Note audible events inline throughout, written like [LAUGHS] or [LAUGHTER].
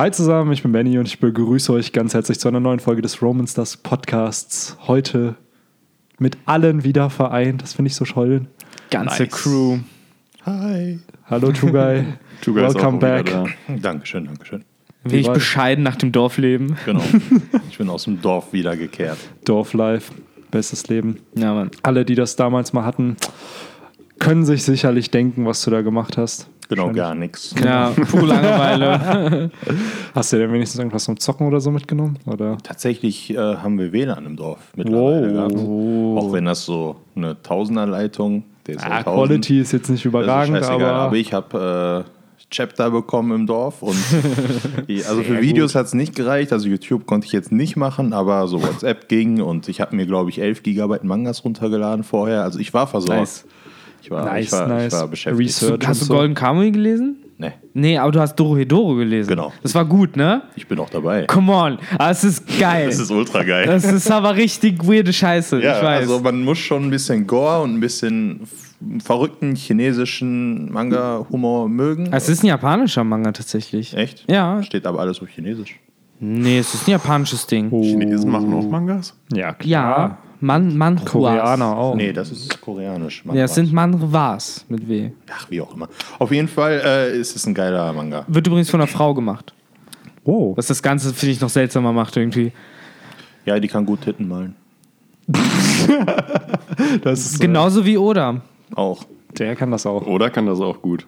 Hi zusammen, ich bin Benny und ich begrüße euch ganz herzlich zu einer neuen Folge des Roman Stars Podcasts. Heute mit allen wieder vereint, das finde ich so toll. Ganze Nice. Crew. Hi. Hallo Tugai, Guys [LAUGHS] welcome auch wieder back. Da. Dankeschön, Dankeschön. Wenig war- bescheiden nach dem Dorfleben. Genau. [LAUGHS] Ich bin aus dem Dorf wiedergekehrt. Dorflife, bestes Leben. Ja, Mann. Alle, die das damals mal hatten, können sich sicherlich denken, was du da gemacht hast. Genau, gar nichts. Ja, pure Langeweile. [LAUGHS] Hast du denn wenigstens irgendwas zum Zocken oder so mitgenommen? Oder? Tatsächlich äh, haben wir WLAN im Dorf mittlerweile gehabt. Auch wenn das so eine Tausenderleitung, der ist Ah, ja 1000, Quality ist jetzt nicht das ist überragend, scheißegal. aber, aber ich habe äh, Chapter bekommen im Dorf und [LAUGHS] also für Videos hat es nicht gereicht. Also YouTube konnte ich jetzt nicht machen, aber so WhatsApp ging und ich habe mir glaube ich 11 Gigabyte Mangas runtergeladen vorher. Also ich war versorgt. Nice. Ich war, Nice, ich war, nice. Ich war beschäftigt. Research. Hast du so. Golden Kamuy gelesen? Nee, Nee, aber du hast Dorohedoro gelesen. Genau. Das war gut, ne? ich bin auch dabei. Come on. Ah, Das ist geil. Das ist ultra geil. Das ist aber richtig weirde Scheiße. Ja, ich weiß. also man muss schon ein bisschen Gore und ein bisschen verrückten chinesischen Manga-Humor mögen. es ist ein japanischer Manga tatsächlich. Echt? Ja. Steht aber alles auf Chinesisch. Nee, es ist ein japanisches Ding. Chinesen machen auch Mangas? Ja, klar. Ja, Man Manhwas. Koreaner auch. Nee, das ist koreanisch. Ja, es sind Manhwas mit W. Ach, wie auch immer. Auf jeden Fall äh, ist es ein geiler Manga. Wird übrigens von einer Frau gemacht. Wow. Was das Ganze, finde ich, noch seltsamer macht irgendwie. Ja, die kann gut Titten malen. [LAUGHS] Das ist, Genauso wie Oda. Auch. Der kann das auch. Oder kann das auch gut?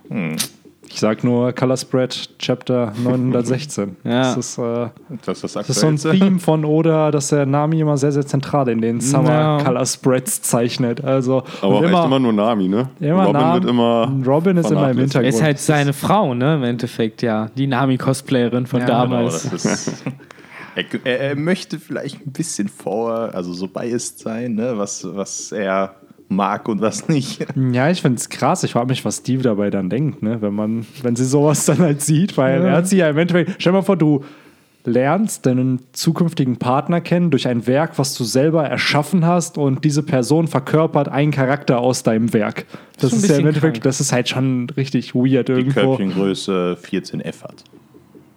Ich sag nur Color Spread Chapter [LAUGHS] 916. Ja. Das ist, äh, Das ist das das ist so ein. Theme von Oda, dass der Nami immer sehr, sehr zentral in den Summer Ja. Color Spreads zeichnet. Also Aber auch echt immer nur Nami, ne? immer Robin Namen- wird immer. Robin ist immer im. Hintergrund. Er ist halt seine Frau, ne? Im Endeffekt, ja. Die Nami-Cosplayerin von Ja, Genau, damals. ist. [LAUGHS] Er, er, er möchte vielleicht ein bisschen vor, also so biased sein, ne? was, was er mag und was nicht. Ja, ich finde es krass. Ich frage mich, was Steve dabei dann denkt, ne? wenn, man, wenn sie sowas dann halt sieht. Weil er hat sie ja im Endeffekt. Stell dir mal vor, du lernst deinen zukünftigen Partner kennen durch ein Werk, was du selber erschaffen hast und diese Person verkörpert einen Charakter aus deinem Werk. Das schon ist, ja im Endeffekt, krank. das ist halt schon richtig weird Die irgendwo. Körbchengröße 14F hat.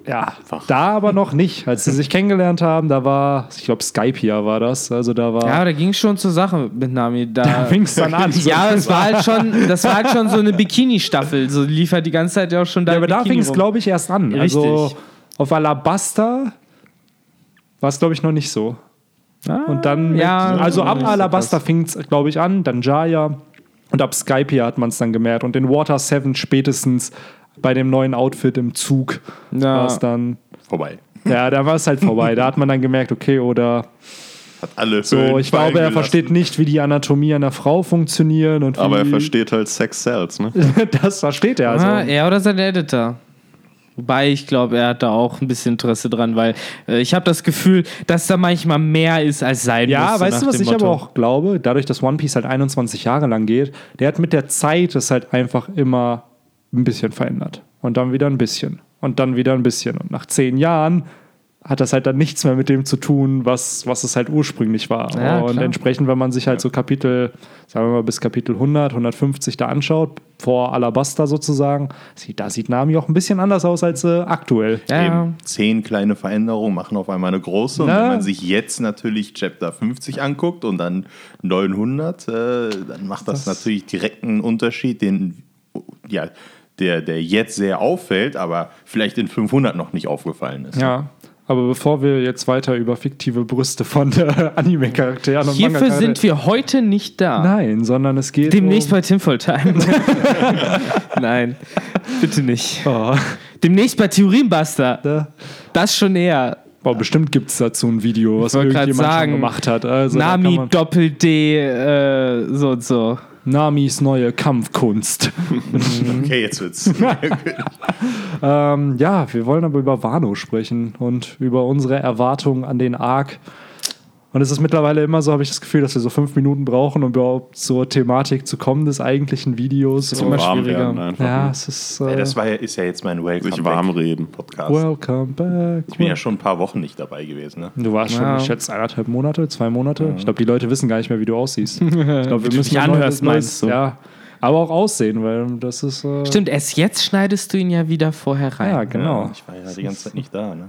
Ja, da aber noch nicht. Als sie sich kennengelernt haben, da war, ich glaube, Skype hier war das. Also da war. Ja, aber da ging es schon zur Sache mit Nami. Da, da fing es dann an. ja, es war halt schon, das war halt schon so eine Bikini-Staffel. So lief halt die ganze Zeit ja auch schon da. Ja, aber im da Bikini fing es, glaube ich, erst an. Richtig. Also auf Alabasta war es, glaube ich, noch nicht so. Ah, Und dann, mit, ja, also ab nicht so Alabasta fing es, glaube ich, an, dann Jaya und ab Skype hier hat man es dann gemerkt. Und in Water 7 spätestens bei dem neuen Outfit im Zug Ja. war es dann, Vorbei. ja, da war es halt vorbei. da hat man dann gemerkt, okay, oder Hat alle so, Höhlen ich glaube, er fallen versteht gelassen. nicht, wie die Anatomie einer Frau funktioniert und wie, Aber er versteht halt Sex Cells, ne? [LAUGHS] das versteht er. Also, Ah, er oder sein Editor. Wobei ich glaube, er hat da auch ein bisschen Interesse dran, weil äh, ich habe das Gefühl, dass da manchmal mehr ist als sein Ja, muss. weißt du, was ich aber Motto. auch glaube? Dadurch, dass One Piece halt 21 Jahre lang geht, der hat mit der Zeit es halt einfach immer ein bisschen verändert. Und dann wieder ein bisschen. Und dann wieder ein bisschen. Und nach zehn Jahren hat das halt dann nichts mehr mit dem zu tun, was, was es halt ursprünglich war. Ja, und klar. entsprechend, wenn man sich halt so Kapitel, sagen wir mal bis Kapitel 100, 150 da anschaut, vor Alabasta sozusagen, sieht, da sieht Nami auch ein bisschen anders aus als äh, aktuell. Ja, ja. Eben zehn kleine Veränderungen machen auf einmal eine große. Und Na. wenn man sich jetzt natürlich Chapter 50 anguckt und dann 900, äh, dann macht das, natürlich direkt einen Unterschied, den, ja, der, der jetzt sehr auffällt, aber vielleicht in 500 noch nicht aufgefallen ist. Ja. Aber bevor wir jetzt weiter über fiktive Brüste von äh, Anime-Charakteren und Hierfür Manga-Charakteren- sind wir heute nicht da. Nein, sondern es geht Demnächst um, bei Tinfoil Time. [LAUGHS] Nein, bitte nicht. oh, Demnächst bei Theorienbuster. da, Das schon eher. boah, bestimmt gibt es dazu ein Video, was irgendjemand sagen, schon gemacht hat. Also, Nami man- Doppel-D, äh, so und so. Namis neue Kampfkunst. [LAUGHS] Okay, jetzt wird's. [LAUGHS] ähm, ja, wir wollen aber über Wano sprechen und über unsere Erwartungen an den Arc. Und es ist mittlerweile immer so, habe ich das Gefühl, dass wir so fünf Minuten brauchen, um überhaupt zur Thematik zu kommen des eigentlichen Videos. ist immer warm schwieriger. werden ja, ne? es ist. ja, Äh, das war ja, ist ja jetzt mein Welcome Sich warm Back reden. Podcast. welcome back. ich bin ja schon ein paar Wochen nicht dabei gewesen. Ne? Du warst schon, Ja. ich schätze, eineinhalb Monate, zwei Monate. Ich glaube, die Leute wissen gar nicht mehr, wie du aussiehst. Ich glaube, wir du müssen anhörst, meinst du? Ja, Aber auch Aussehen, weil das ist. Äh, Stimmt, erst jetzt schneidest du ihn ja wieder vorher rein. Ja, genau. Ich war ja die ganze Zeit nicht da. Ne?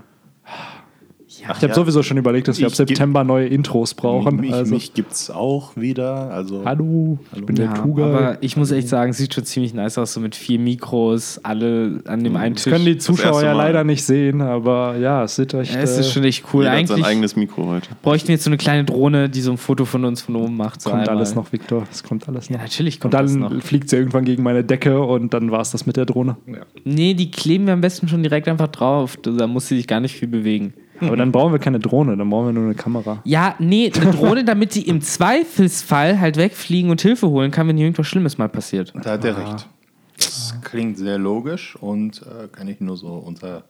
Ich habe sowieso schon überlegt, dass wir ab Ich September neue Intros brauchen. mich also, mich gibt es auch wieder. Also hallo, ich bin Ja, der Kuga. aber ich muss echt sagen, sieht schon ziemlich nice aus, so mit vier Mikros, alle an dem einen Das Tisch. können die Zuschauer ja leider nicht sehen, aber ja, es sieht echt. ja, es äh, ist schon echt cool. Jeder hat sein Eigentlich eigenes Mikro heute. bräuchten wir jetzt so eine kleine Drohne, die so ein Foto von uns von oben macht. So kommt einmal. alles noch, Viktor. Es kommt alles Ja, noch. natürlich Und kommt das dann noch. fliegt sie irgendwann gegen meine Decke und dann war es das mit der Drohne. Nee, die kleben wir am besten schon direkt einfach drauf. Da muss sie sich gar nicht viel bewegen. Aber dann brauchen wir keine Drohne, dann brauchen wir nur eine Kamera. Ja, nee, eine Drohne, damit sie im Zweifelsfall halt wegfliegen und Hilfe holen kann, wenn hier irgendwas Schlimmes mal passiert. da hat er recht. Das klingt sehr logisch und äh, kann ich nur so unter,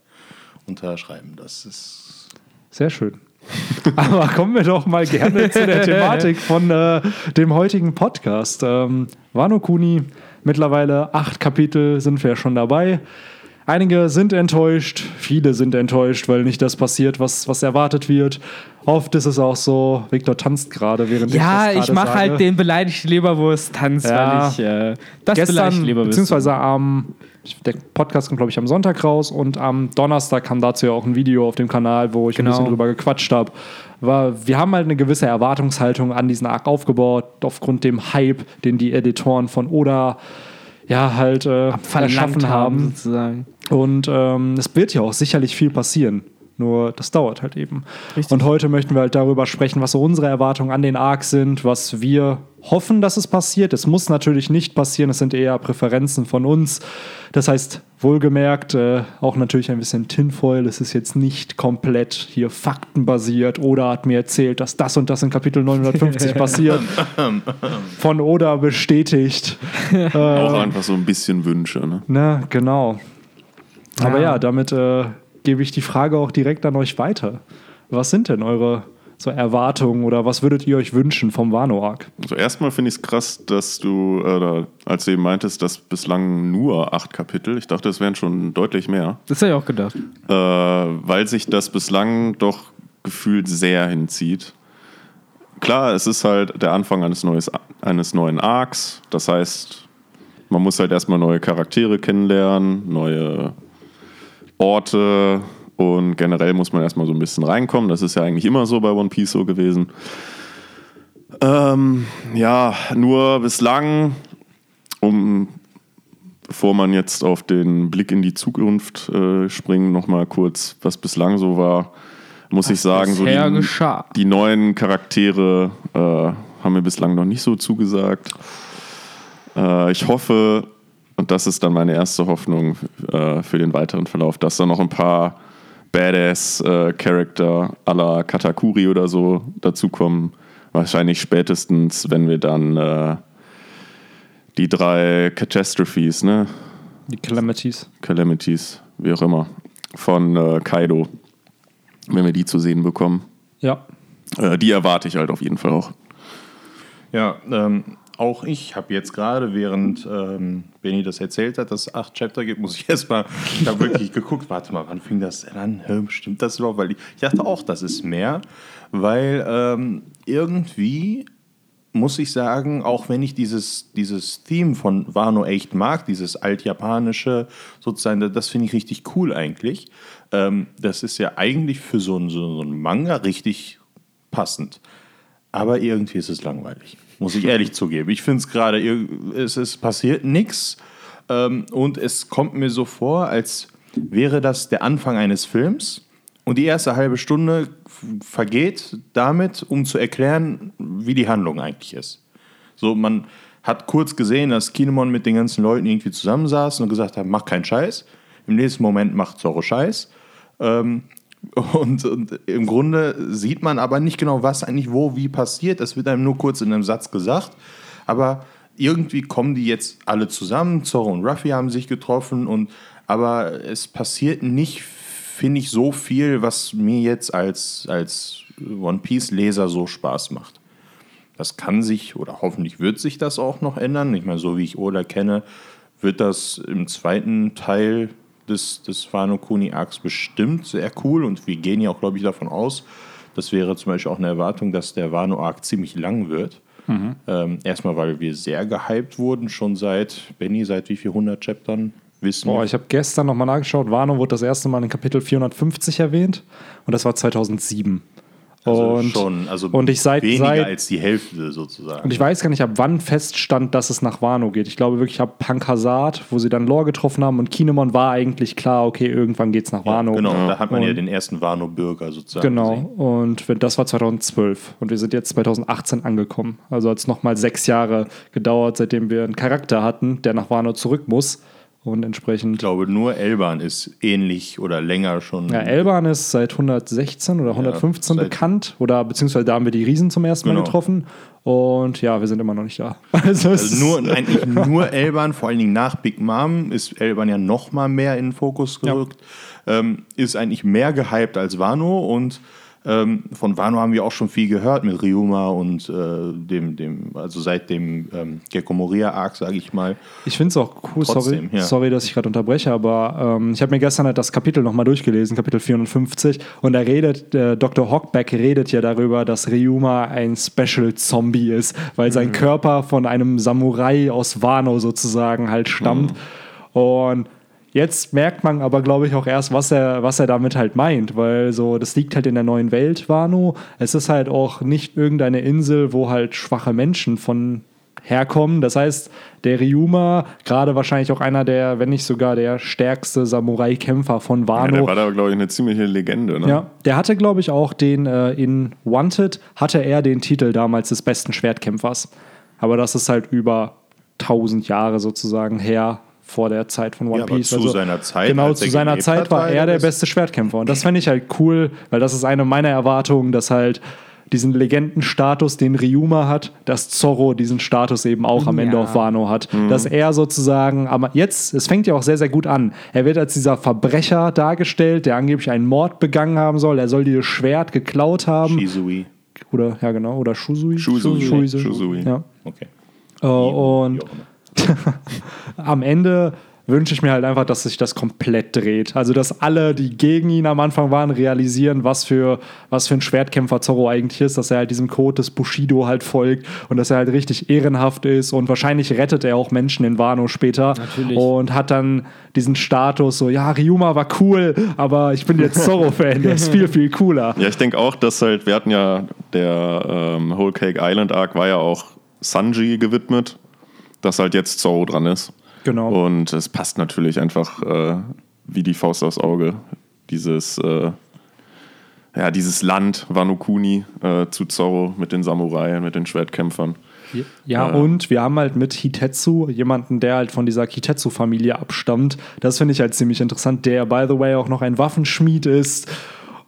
unterschreiben. Das ist Sehr schön. [LAUGHS] Aber kommen wir doch mal gerne zu der Thematik von äh, dem heutigen Podcast. Ähm, Wano Kuni, mittlerweile acht Kapitel sind wir schon dabei. Einige sind enttäuscht, viele sind enttäuscht, weil nicht das passiert, was, was erwartet wird. Oft ist es auch so, Victor tanzt gerade, während Ja, ich das ich mache halt den beleidigten Leberwurst-Tanz, Ja. weil ich äh, das Gestern, Leberwurst. beziehungsweise am, der Podcast kommt, glaube ich, am Sonntag raus und am Donnerstag kam dazu ja auch ein Video auf dem Kanal, wo ich Genau. ein bisschen drüber gequatscht habe. Wir haben halt eine gewisse Erwartungshaltung an diesen Arc aufgebaut, aufgrund dem Hype, den die Editoren von Oda ja halt äh, erschaffen haben. sozusagen. Und ähm, es wird ja auch sicherlich viel passieren. Nur das dauert halt eben. Richtig. Und heute möchten wir halt darüber sprechen, was so unsere Erwartungen an den Arc sind, was wir hoffen, dass es passiert. Es muss natürlich nicht passieren, es sind eher Präferenzen von uns. Das heißt, wohlgemerkt, äh, auch natürlich ein bisschen Tinfoil. Es ist jetzt nicht komplett hier faktenbasiert. Oda hat mir erzählt, dass das und das in Kapitel 950 [LAUGHS] passiert. Von Oda bestätigt. [LAUGHS] Auch einfach so ein bisschen Wünsche. Ne? Ne, genau. Aber Ja. ja, damit äh, gebe ich die Frage auch direkt an euch weiter. Was sind denn eure so Erwartungen oder was würdet ihr euch wünschen vom Wano-Arc? Also erstmal finde ich es krass, dass du, äh, als du eben meintest, dass bislang nur acht Kapitel, ich dachte, es wären schon deutlich mehr, Das habe ich auch gedacht. äh, weil sich das bislang doch gefühlt sehr hinzieht. Klar, es ist halt der Anfang eines, neues, eines neuen Arcs, das heißt, man muss halt erstmal neue Charaktere kennenlernen, neue Orte und generell muss man erstmal so ein bisschen reinkommen. Das ist ja eigentlich immer so bei One Piece so gewesen. Ähm, ja, nur bislang, um bevor man jetzt auf den Blick in die Zukunft äh, springt, nochmal kurz, was bislang so war, muss ich sagen, so die, die neuen Charaktere äh, haben mir bislang noch nicht so zugesagt. Äh, ich hoffe, und das ist dann meine erste Hoffnung äh, für den weiteren Verlauf, dass da noch ein paar Badass-Charakter à la Katakuri oder so dazukommen. Wahrscheinlich spätestens, wenn wir dann äh, die drei Catastrophes, ne? Die Calamities. Calamities, wie auch immer, von äh, Kaido, wenn wir die zu sehen bekommen. Ja. Äh, die erwarte ich halt auf jeden Fall auch. Ja, ähm, auch ich habe jetzt gerade, während ähm, Benny das erzählt hat, dass es acht Chapter gibt, muss ich erstmal, ich habe wirklich geguckt, warte mal, wann fing das denn an? Stimmt das überhaupt? Weil ich, ich dachte auch, das ist mehr, weil ähm, irgendwie muss ich sagen, auch wenn ich dieses, dieses Theme von Wano echt mag, dieses altjapanische sozusagen, das- finde ich richtig cool eigentlich. Ähm, das ist ja eigentlich für so einen so einen Manga richtig passend. Aber irgendwie ist es langweilig, muss ich ehrlich zugeben. Ich finde es gerade, es, es passiert nichts ähm, und es kommt mir so vor, als wäre das der Anfang eines Films und die erste halbe Stunde vergeht damit, um zu erklären, wie die Handlung eigentlich ist. So, man hat kurz gesehen, dass Kinemon mit den ganzen Leuten irgendwie zusammensaß und gesagt hat, mach keinen Scheiß. Im nächsten Moment macht Zorro Scheiß. Ähm, und, und im Grunde sieht man aber nicht genau, was eigentlich wo wie passiert. Das wird einem nur kurz in einem Satz gesagt. Aber irgendwie kommen die jetzt alle zusammen. Zorro und Ruffy haben sich getroffen. Und, aber es passiert nicht, finde ich, so viel, was mir jetzt als, als One Piece-Leser so Spaß macht. Das kann sich oder hoffentlich wird sich das auch noch ändern. Ich meine, so wie ich Oda kenne, wird das im zweiten Teil des, des Wano Kuni Arcs bestimmt sehr cool und wir gehen ja auch, glaube ich, davon aus, das wäre zum Beispiel auch eine Erwartung, dass der Wano Arc ziemlich lang wird. Ähm, erstmal, weil wir sehr gehypt wurden, schon seit, Benny, seit wie viel 100 Chaptern wissen Boah, ich habe gestern nochmal nachgeschaut. Wano wurde das erste Mal in Kapitel 450 erwähnt und das war 2007. Also und, schon, also und ich seit, weniger seit als die Hälfte sozusagen. und ich weiß gar nicht, ab wann feststand, dass es nach Wano geht. Ich glaube wirklich ab Punk Hazard, wo sie dann Lore getroffen haben und Kinemon war eigentlich klar, okay, irgendwann geht's nach ja, Wano. genau, da hat man ja Und- den ersten Wano-Bürger sozusagen Genau, gesehen. und das war 2012 und wir sind jetzt 2018 angekommen. Also hat es nochmal sechs Jahre gedauert, seitdem wir einen Charakter hatten, der nach Wano zurück muss. Und Ich entsprechend. glaube, nur Elban ist ähnlich oder länger schon. Ja, Elban ist seit 116 oder 115 seit- bekannt. Oder beziehungsweise da haben wir die Riesen zum ersten Mal Genau. getroffen. Und ja, wir sind immer noch nicht da. [LAUGHS] Also, Also nur, eigentlich [LAUGHS] nur Elban, vor allen Dingen nach Big Mom, ist Elban ja noch mal mehr in den Fokus gerückt. Ähm, ist eigentlich mehr gehypt als Wano und ähm, von Wano haben wir auch schon viel gehört mit Ryuma und äh, dem, dem, also seit dem ähm, Gekko Moria Arc, sage ich mal. Ich finde es auch cool, Trotzdem, sorry, ja. sorry, dass ich gerade unterbreche, aber ähm, ich habe mir gestern halt das Kapitel nochmal durchgelesen, Kapitel 450, und da redet, äh, Dr. Hockback redet ja darüber, dass Ryuma ein Special Zombie ist, weil Mhm. sein Körper von einem Samurai aus Wano sozusagen halt stammt. Mhm. Und Jetzt merkt man aber, glaube ich, auch erst, was er, was er damit halt meint, weil so, das liegt halt in der neuen Welt, Wano. Es ist halt auch nicht irgendeine Insel, wo halt schwache Menschen von herkommen. Das heißt, der Ryuma, gerade wahrscheinlich auch einer der, wenn nicht sogar der stärkste Samurai-Kämpfer von Ja, Wano. der war da, glaube ich, eine ziemliche Legende. Ne? Ja, der hatte, glaube ich, auch den äh, in Wanted, hatte er den Titel damals des besten Schwertkämpfers. Aber das ist halt über 1000 Jahre sozusagen her vor der Zeit von One Ja, aber Piece. Also zu seiner Zeit, Genau, zu er seiner Zeit war er er der beste Schwertkämpfer. Und das fände ich halt cool, weil das ist eine meiner Erwartungen, dass halt diesen Legendenstatus, den Ryuma hat, dass Zorro diesen Status eben auch am Ende Ja. auf Wano hat. Dass er sozusagen, aber jetzt, es fängt ja auch sehr, sehr gut an. Er wird als dieser Verbrecher dargestellt, der angeblich einen Mord begangen haben soll. Er soll dieses Schwert geklaut haben. Shizui. Oder, ja genau, oder Shuzui. Shuzui. Shuzui. Shuzui. Ja. Okay. Äh, und. Am Ende wünsche ich mir halt einfach, dass sich das komplett dreht. Also, dass alle, die gegen ihn am Anfang waren, realisieren, was für, was für ein Schwertkämpfer Zorro eigentlich ist, dass er halt diesem Code des Bushido halt folgt und dass er halt richtig ehrenhaft ist und wahrscheinlich rettet er auch Menschen in Wano später Natürlich. und hat dann diesen Status so, ja, Ryuma war cool, aber ich bin jetzt Zorro-Fan, der ist viel, viel cooler. Ja, ich denke auch, dass halt, wir hatten ja, der ähm, Whole Cake Island Arc war ja auch Sanji gewidmet, dass halt jetzt Zorro dran ist. Genau. Und es passt natürlich einfach äh, wie die Faust aufs Auge. Dieses, äh, ja, dieses Land Wano Kuni äh, zu Zorro mit den Samurai, mit den Schwertkämpfern. Ja, und wir haben halt mit Hitetsu jemanden, der halt von dieser Kitetsu-Familie abstammt. Das finde ich halt ziemlich interessant, der, by the way, auch noch ein Waffenschmied ist.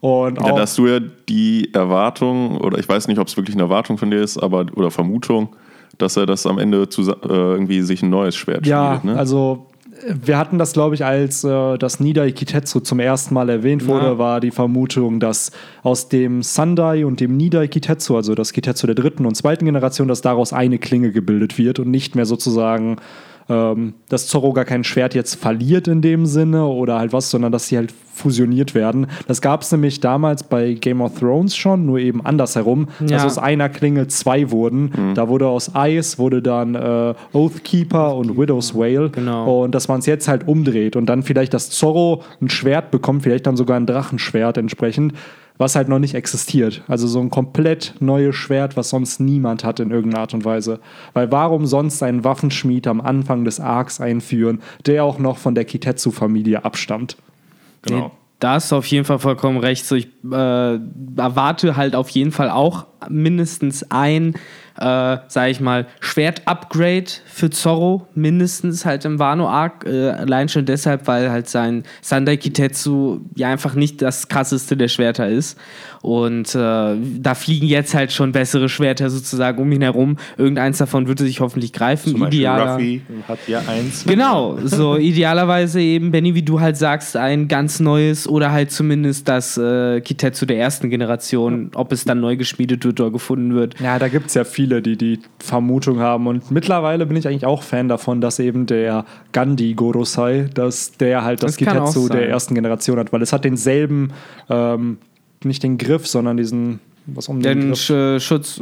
Und Ja, auch, da hast du ja die Erwartung, oder ich weiß nicht, ob es wirklich eine Erwartung von dir ist, aber oder Vermutung, dass er das am Ende zu, äh, irgendwie sich ein neues Schwert ja, schmiedet. Ne? also äh, wir hatten das, glaube ich, als äh, das Nidai Kitetsu zum ersten Mal erwähnt wurde, Ja. war die Vermutung, dass aus dem Sandai und dem Nidai Kitetsu, also das Kitetsu der dritten und zweiten Generation, dass daraus eine Klinge gebildet wird und nicht mehr sozusagen ähm, dass Zorro gar kein Schwert jetzt verliert in dem Sinne oder halt was, sondern dass sie halt fusioniert werden. Das gab es nämlich damals bei Game of Thrones schon, nur eben andersherum, dass Ja. aus einer Klinge zwei wurden. Da wurde aus Ice wurde dann äh, Oathkeeper und Widow's Whale. Genau. Und dass man es jetzt halt umdreht und dann vielleicht das Zorro ein Schwert bekommt, vielleicht dann sogar ein Drachenschwert entsprechend, was halt noch nicht existiert. Also so ein komplett neues Schwert, was sonst niemand hat in irgendeiner Art und Weise. Weil warum sonst einen Waffenschmied am Anfang des Arcs einführen, der auch noch von der Kitetsu-Familie abstammt? Genau. Nee, da hast du auf jeden Fall vollkommen recht. So, ich äh, erwarte halt auf jeden Fall auch mindestens ein, äh, sag ich mal, Schwert-Upgrade für Zorro, mindestens halt im Wano-Arc. Äh, allein schon deshalb, weil halt sein Sandai Kitetsu ja einfach nicht das krasseste der Schwerter ist. Und äh, da fliegen jetzt halt schon bessere Schwerter sozusagen um ihn herum. Irgendeins davon würde sich hoffentlich greifen. Zum Idealer. Ruffy hat ja eins. Genau, so idealerweise eben, Benny, wie du halt sagst, ein ganz neues oder halt zumindest das äh, Kitetsu der ersten Generation, ob es dann neu geschmiedet wird oder gefunden wird. Ja, da gibt es ja viele, die die Vermutung haben. Und mittlerweile bin ich eigentlich auch Fan davon, dass eben der Gandhi Gorosei, dass der halt das, Das Kitetsu der ersten Generation hat, weil es hat denselben, ähm, nicht den Griff, sondern diesen, was um den, Den Griff. Sch Schutz,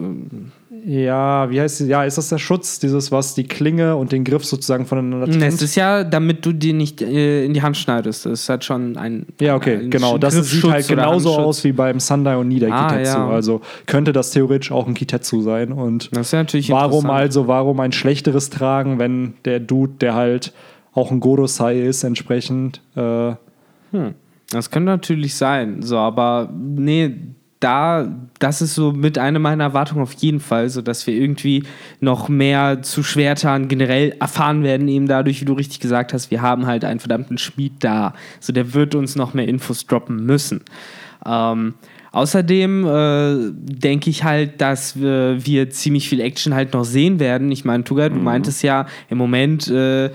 Ja, wie heißt sie? Ja, ist das der Schutz, dieses, was die Klinge und den Griff sozusagen voneinander trennt? Es ist ja, damit du die nicht äh, in die Hand schneidest. Das ist halt schon ein. Ja, okay, ein genau. Das sieht halt genauso aus wie beim Sundai und Nida Ah, Kitetsu. ja. Also könnte das theoretisch auch ein Kitetsu sein. Und Das ist ja natürlich warum also, warum ein schlechteres tragen, wenn der Dude, der halt auch ein Godosai ist, entsprechend. Äh, Das könnte natürlich sein. So, aber nee, da, das ist so mit einer meiner Erwartungen auf jeden Fall, so dass wir irgendwie noch mehr zu Schwertern generell erfahren werden, eben dadurch, wie du richtig gesagt hast, wir haben halt einen verdammten Schmied da. So, der wird uns noch mehr Infos droppen müssen. Ähm, Außerdem äh, denke ich halt, dass wir, wir ziemlich viel Action halt noch sehen werden. Ich meine, Tuga, du meintest ja, im Moment äh,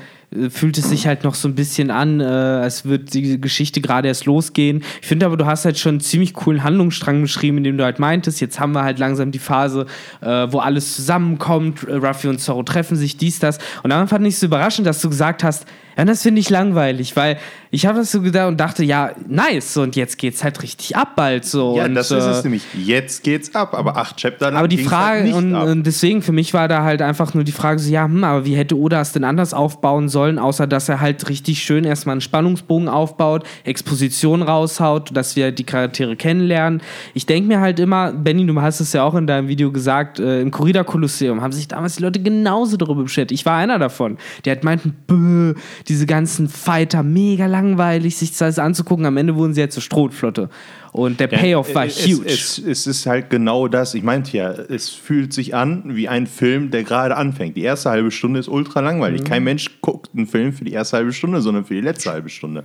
fühlt es sich halt noch so ein bisschen an, äh, als wird die Geschichte gerade erst losgehen. Ich finde aber, du hast halt schon einen ziemlich coolen Handlungsstrang beschrieben, in dem du halt meintest, jetzt haben wir halt langsam die Phase, äh, wo alles zusammenkommt, äh, Ruffy und Zorro treffen sich, dies, das. Und dann fand ich es so überraschend, dass du gesagt hast, ja, das finde ich langweilig, weil ich habe das so gedacht und dachte, ja, nice, und jetzt geht's halt richtig ab bald so. Ja, und, das ist äh, es nämlich. Jetzt geht's ab, aber acht Chapter lang aber die ging's Frage, halt und, und deswegen für mich war da halt einfach nur die Frage so, ja, hm, aber wie hätte Oda es denn anders aufbauen sollen, außer dass er halt richtig schön erstmal einen Spannungsbogen aufbaut, Exposition raushaut, dass wir die Charaktere kennenlernen. Ich denke mir halt immer, Benny, du hast es ja auch in deinem Video gesagt, äh, im Corrida Kolosseum haben sich damals die Leute genauso darüber beschwert. Ich war einer davon. Die halt meinten, bäh, diese ganzen Fighter, mega langweilig, sich das alles anzugucken. Am Ende wurden sie halt zur Strohflotte. Und der Payoff war es, huge. Es, es ist halt genau das. Ich meinte ja, es fühlt sich an wie ein Film, der gerade anfängt. Die erste halbe Stunde ist ultra langweilig. Kein Mensch guckt einen Film für die erste halbe Stunde, sondern für die letzte halbe Stunde.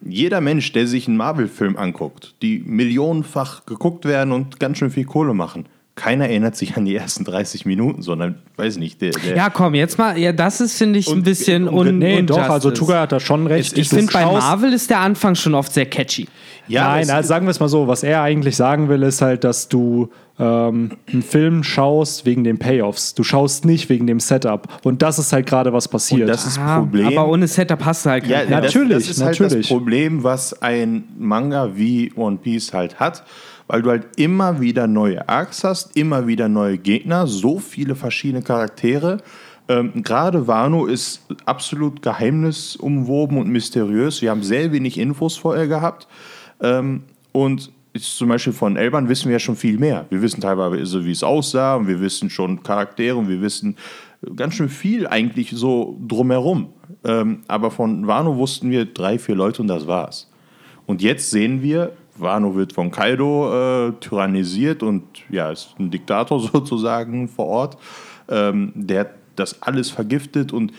Jeder Mensch, der sich einen Marvel-Film anguckt, die millionenfach geguckt werden und ganz schön viel Kohle machen, keiner erinnert sich an die ersten 30 Minuten, sondern, weiß nicht, der, der ja, komm, jetzt mal, ja, das ist, finde ich, ein Und- bisschen und- un nee, doch, also Tuga hat da schon recht. Ich Du finde, bei Marvel ist der Anfang schon oft sehr catchy. ja, Nein, also sagen wir es mal so, was er eigentlich sagen will, ist halt, dass du ähm, einen Film schaust wegen den Payoffs. Du schaust nicht wegen dem Setup. Und das ist halt gerade was passiert. Und das ist Ah, Problem. Aber ohne Setup hast du halt Ja, keinen das- Natürlich, Das ist halt das natürlich. Problem, was ein Manga wie One Piece halt hat, weil du halt immer wieder neue Arcs hast, immer wieder neue Gegner, so viele verschiedene Charaktere. Ähm, Gerade Wano ist absolut geheimnisumwoben und mysteriös. Wir haben sehr wenig Infos vorher gehabt. Ähm, und zum Beispiel von Elban wissen wir ja schon viel mehr. Wir wissen teilweise, wie es aussah, und wir wissen schon Charaktere und wir wissen ganz schön viel eigentlich so drumherum. Ähm, aber von Wano wussten wir drei, vier Leute und das war's. Und jetzt sehen wir, Wano wird von Kaido äh, tyrannisiert und ja, ist ein Diktator [LAUGHS] sozusagen vor Ort. Ähm, der hat das alles vergiftet und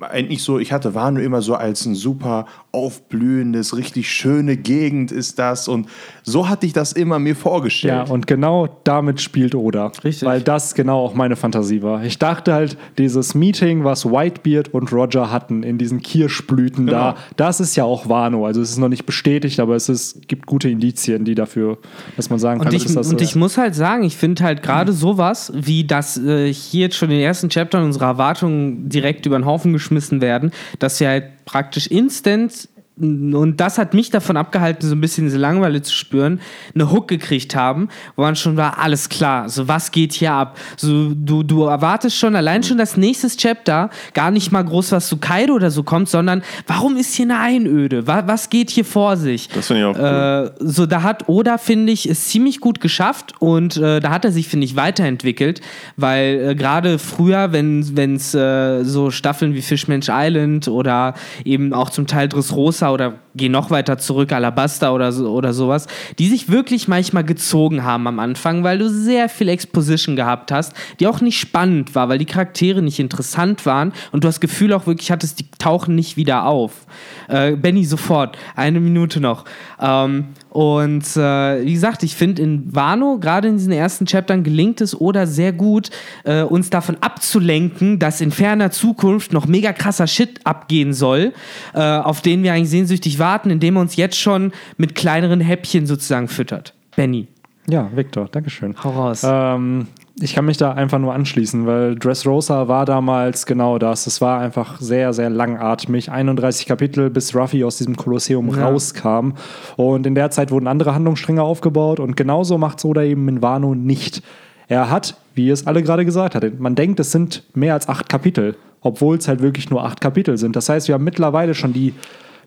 eigentlich so, ich hatte Wano immer so als ein super aufblühendes, richtig schöne Gegend ist das und so hatte ich das immer mir Ja, vorgestellt. und genau damit spielt Oda. Richtig. Weil das genau auch meine Fantasie war. Ich dachte halt, dieses Meeting, was Whitebeard und Roger hatten in diesen Kirschblüten da, Genau. das ist ja auch Wano. Also es ist noch nicht bestätigt, aber es ist, gibt gute Indizien, die dafür, dass man sagen kann, Und ich, dass das und so ich muss halt sagen, ich finde halt gerade sowas, wie das äh, hier jetzt schon in den ersten Chaptern unserer Erwartungen direkt über den Haufen geschmissen werden, dass wir halt praktisch instant und das hat mich davon abgehalten, so ein bisschen diese Langeweile zu spüren, eine Hook gekriegt haben, wo man schon war, alles klar, so was geht hier ab? So, du, du erwartest schon allein schon das nächste Chapter, gar nicht mal groß was zu Kaido oder so kommt, sondern warum ist hier eine Einöde? Was, was geht hier vor sich? Das finde ich auch cool. Äh, so, da hat Oda, finde ich, es ziemlich gut geschafft und äh, da hat er sich, finde ich, weiterentwickelt, weil äh, gerade früher, wenn es äh, so Staffeln wie Fishman's Island oder eben auch zum Teil Dressrosa oder geh noch weiter zurück, Alabasta oder, so, oder sowas, die sich wirklich manchmal gezogen haben am Anfang, weil du sehr viel Exposition gehabt hast, die auch nicht spannend war, weil die Charaktere nicht interessant waren und du das Gefühl auch wirklich hattest, die tauchen nicht wieder auf. Äh, Benny, sofort, eine Minute noch. Ähm, und äh, wie gesagt, ich finde in Wano, gerade in diesen ersten Chaptern, gelingt es oder sehr gut, äh, uns davon abzulenken, dass in ferner Zukunft noch mega krasser Shit abgehen soll, äh, auf den wir eigentlich sehnsüchtig warten, indem er uns jetzt schon mit kleineren Häppchen sozusagen füttert. Benny, Ja, Victor, Dankeschön. hau raus. Ähm, ich kann mich da einfach nur anschließen, weil Dressrosa war damals genau das. Es war einfach sehr, sehr langatmig. 31 Kapitel, bis Ruffy aus diesem Kolosseum Ja. rauskam. Und in der Zeit wurden andere Handlungsstränge aufgebaut. Und genauso macht Soda eben in Wano nicht. er hat, wie ihr es alle gerade gesagt hattet, man denkt, es sind mehr als acht Kapitel, obwohl es halt wirklich nur acht Kapitel sind. Das heißt, wir haben mittlerweile schon die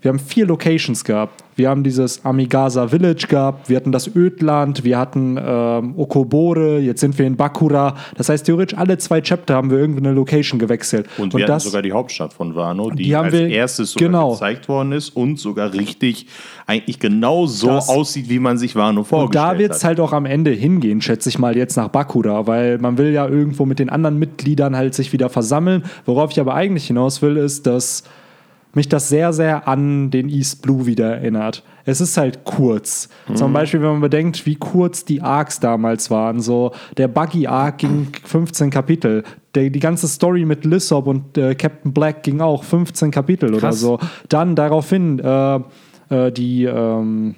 wir haben vier Locations gehabt. Wir haben dieses Amigasa Village gehabt, wir hatten das Ödland, wir hatten ähm, Okobore, jetzt sind wir in Bakura. Das heißt, theoretisch alle zwei Chapter haben wir irgendeine Location gewechselt. Und, wir hatten sogar die Hauptstadt von Wano, die, Die als wir- erstes sogar genau. gezeigt worden ist und sogar richtig eigentlich genau so Das- aussieht, wie man sich Wano Und vorgestellt da wird es hat. halt auch am Ende hingehen, schätze ich mal, jetzt nach Bakura, weil man will ja irgendwo mit den anderen Mitgliedern halt sich wieder versammeln. Worauf ich aber eigentlich hinaus will, ist, dass mich das sehr, sehr an den East Blue wieder erinnert. Es ist halt kurz. Zum Beispiel, wenn man bedenkt, wie kurz die Arcs damals waren. So, der Buggy Arc ging 15 Kapitel. Der, die ganze Story mit Lissop und äh, Captain Black ging auch 15 Kapitel oder Krass. so. Dann daraufhin äh, äh, die ähm,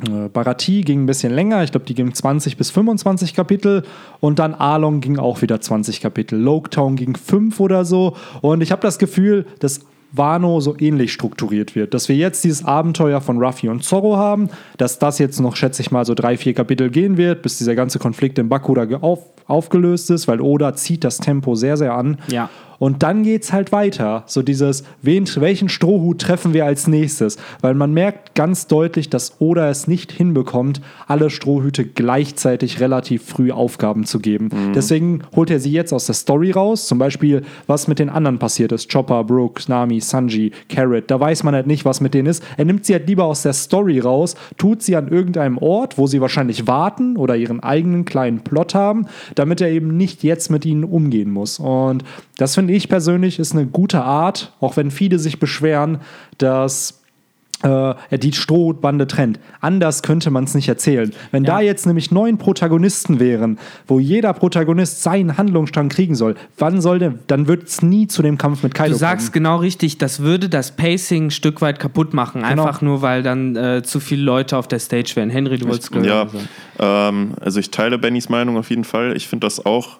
äh, Barati ging ein bisschen länger, ich glaube, die ging 20 bis 25 Kapitel und dann Arlong ging auch wieder 20 Kapitel. Loketown ging 5 oder so und ich habe das Gefühl, dass Wano so ähnlich strukturiert wird. Dass wir jetzt dieses Abenteuer von Ruffy und Zorro haben, dass das jetzt noch, schätze ich mal, so drei, vier Kapitel gehen wird, bis dieser ganze Konflikt in Bakura auf, aufgelöst ist, weil Oda zieht das Tempo sehr, sehr an. Ja. Und dann geht's halt weiter. So dieses, wen, welchen Strohhut treffen wir als nächstes? Weil man merkt ganz deutlich, dass Oda es nicht hinbekommt, alle Strohhüte gleichzeitig relativ früh Aufgaben zu geben. Deswegen holt er sie jetzt aus der Story raus. Zum Beispiel, was mit den anderen passiert ist. Chopper, Brooks, Nami, Sanji, Carrot. Da weiß man halt nicht, was mit denen ist. Er nimmt sie halt lieber aus der Story raus, tut sie an irgendeinem Ort, wo sie wahrscheinlich warten oder ihren eigenen kleinen Plot haben, damit er eben nicht jetzt mit ihnen umgehen muss. Und das finde ich persönlich ist eine gute Art, auch wenn viele sich beschweren, dass äh, er die Strohbande trennt. Anders könnte man es nicht erzählen. Wenn da jetzt nämlich neun Protagonisten wären, wo jeder Protagonist seinen Handlungsstrang kriegen soll, wann soll denn, dann wird es nie zu dem Kampf mit Kaido Du sagst kommen. genau richtig, das würde das Pacing ein Stück weit kaputt machen. Genau. Einfach nur, weil dann äh, zu viele Leute auf der Stage wären. Henry, du wolltest gehört Ja, ähm, also ich teile Bennys Meinung auf jeden Fall. Ich finde das auch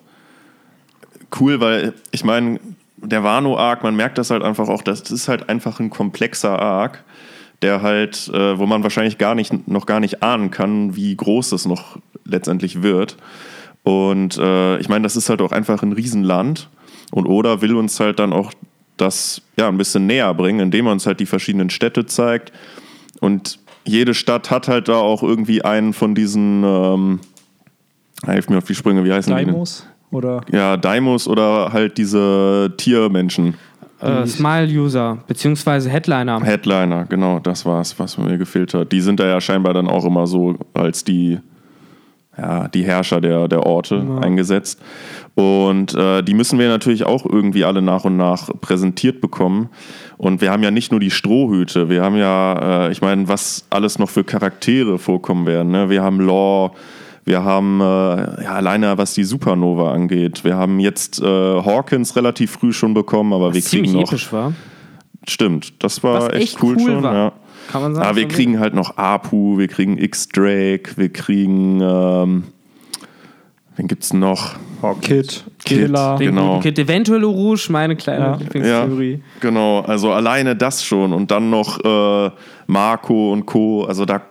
cool, weil ich meine, der Wano-Arc, man merkt das halt einfach auch, das ist halt einfach ein komplexer Arc, der halt, äh, wo man wahrscheinlich gar nicht, noch gar nicht ahnen kann, wie groß es noch letztendlich wird. Und äh, ich meine, das ist halt auch einfach ein Riesenland. Und Oda will uns halt dann auch das ja ein bisschen näher bringen, indem er uns halt die verschiedenen Städte zeigt. Und jede Stadt hat halt da auch irgendwie einen von diesen, ähm, hilf mir auf die Sprünge, wie heißen die? denn? Daimos oder Ja, Daimos oder halt diese Tiermenschen. Äh, Smile-User, beziehungsweise Headliner. Headliner, genau, das war's, was mir gefehlt hat. Die sind da ja scheinbar dann auch immer so als die, ja, die Herrscher der, der Orte eingesetzt. Und äh, die müssen wir natürlich auch irgendwie alle nach und nach präsentiert bekommen. Und wir haben ja nicht nur die Strohhüte, wir haben ja, äh, ich meine, was alles noch für Charaktere vorkommen werden. Ne? Wir haben Law, wir haben äh, ja, alleine was die Supernova angeht. Wir haben jetzt äh, Hawkins relativ früh schon bekommen, aber wir kriegen Ziemlich noch. episch war. Stimmt, das war Was echt, echt cool, cool schon. war. Ja. Kann man sagen. Aber wir von kriegen halt noch Apu, wir kriegen X-Drake, wir kriegen. Ähm, wen gibt's noch? Kid, Kid. Killer. Genau. Kid, eventuell Rouge, meine kleine Ja. Ja, Lieblingstheorie. genau. Also alleine das schon. Und dann noch äh, Marco und Co. Also da,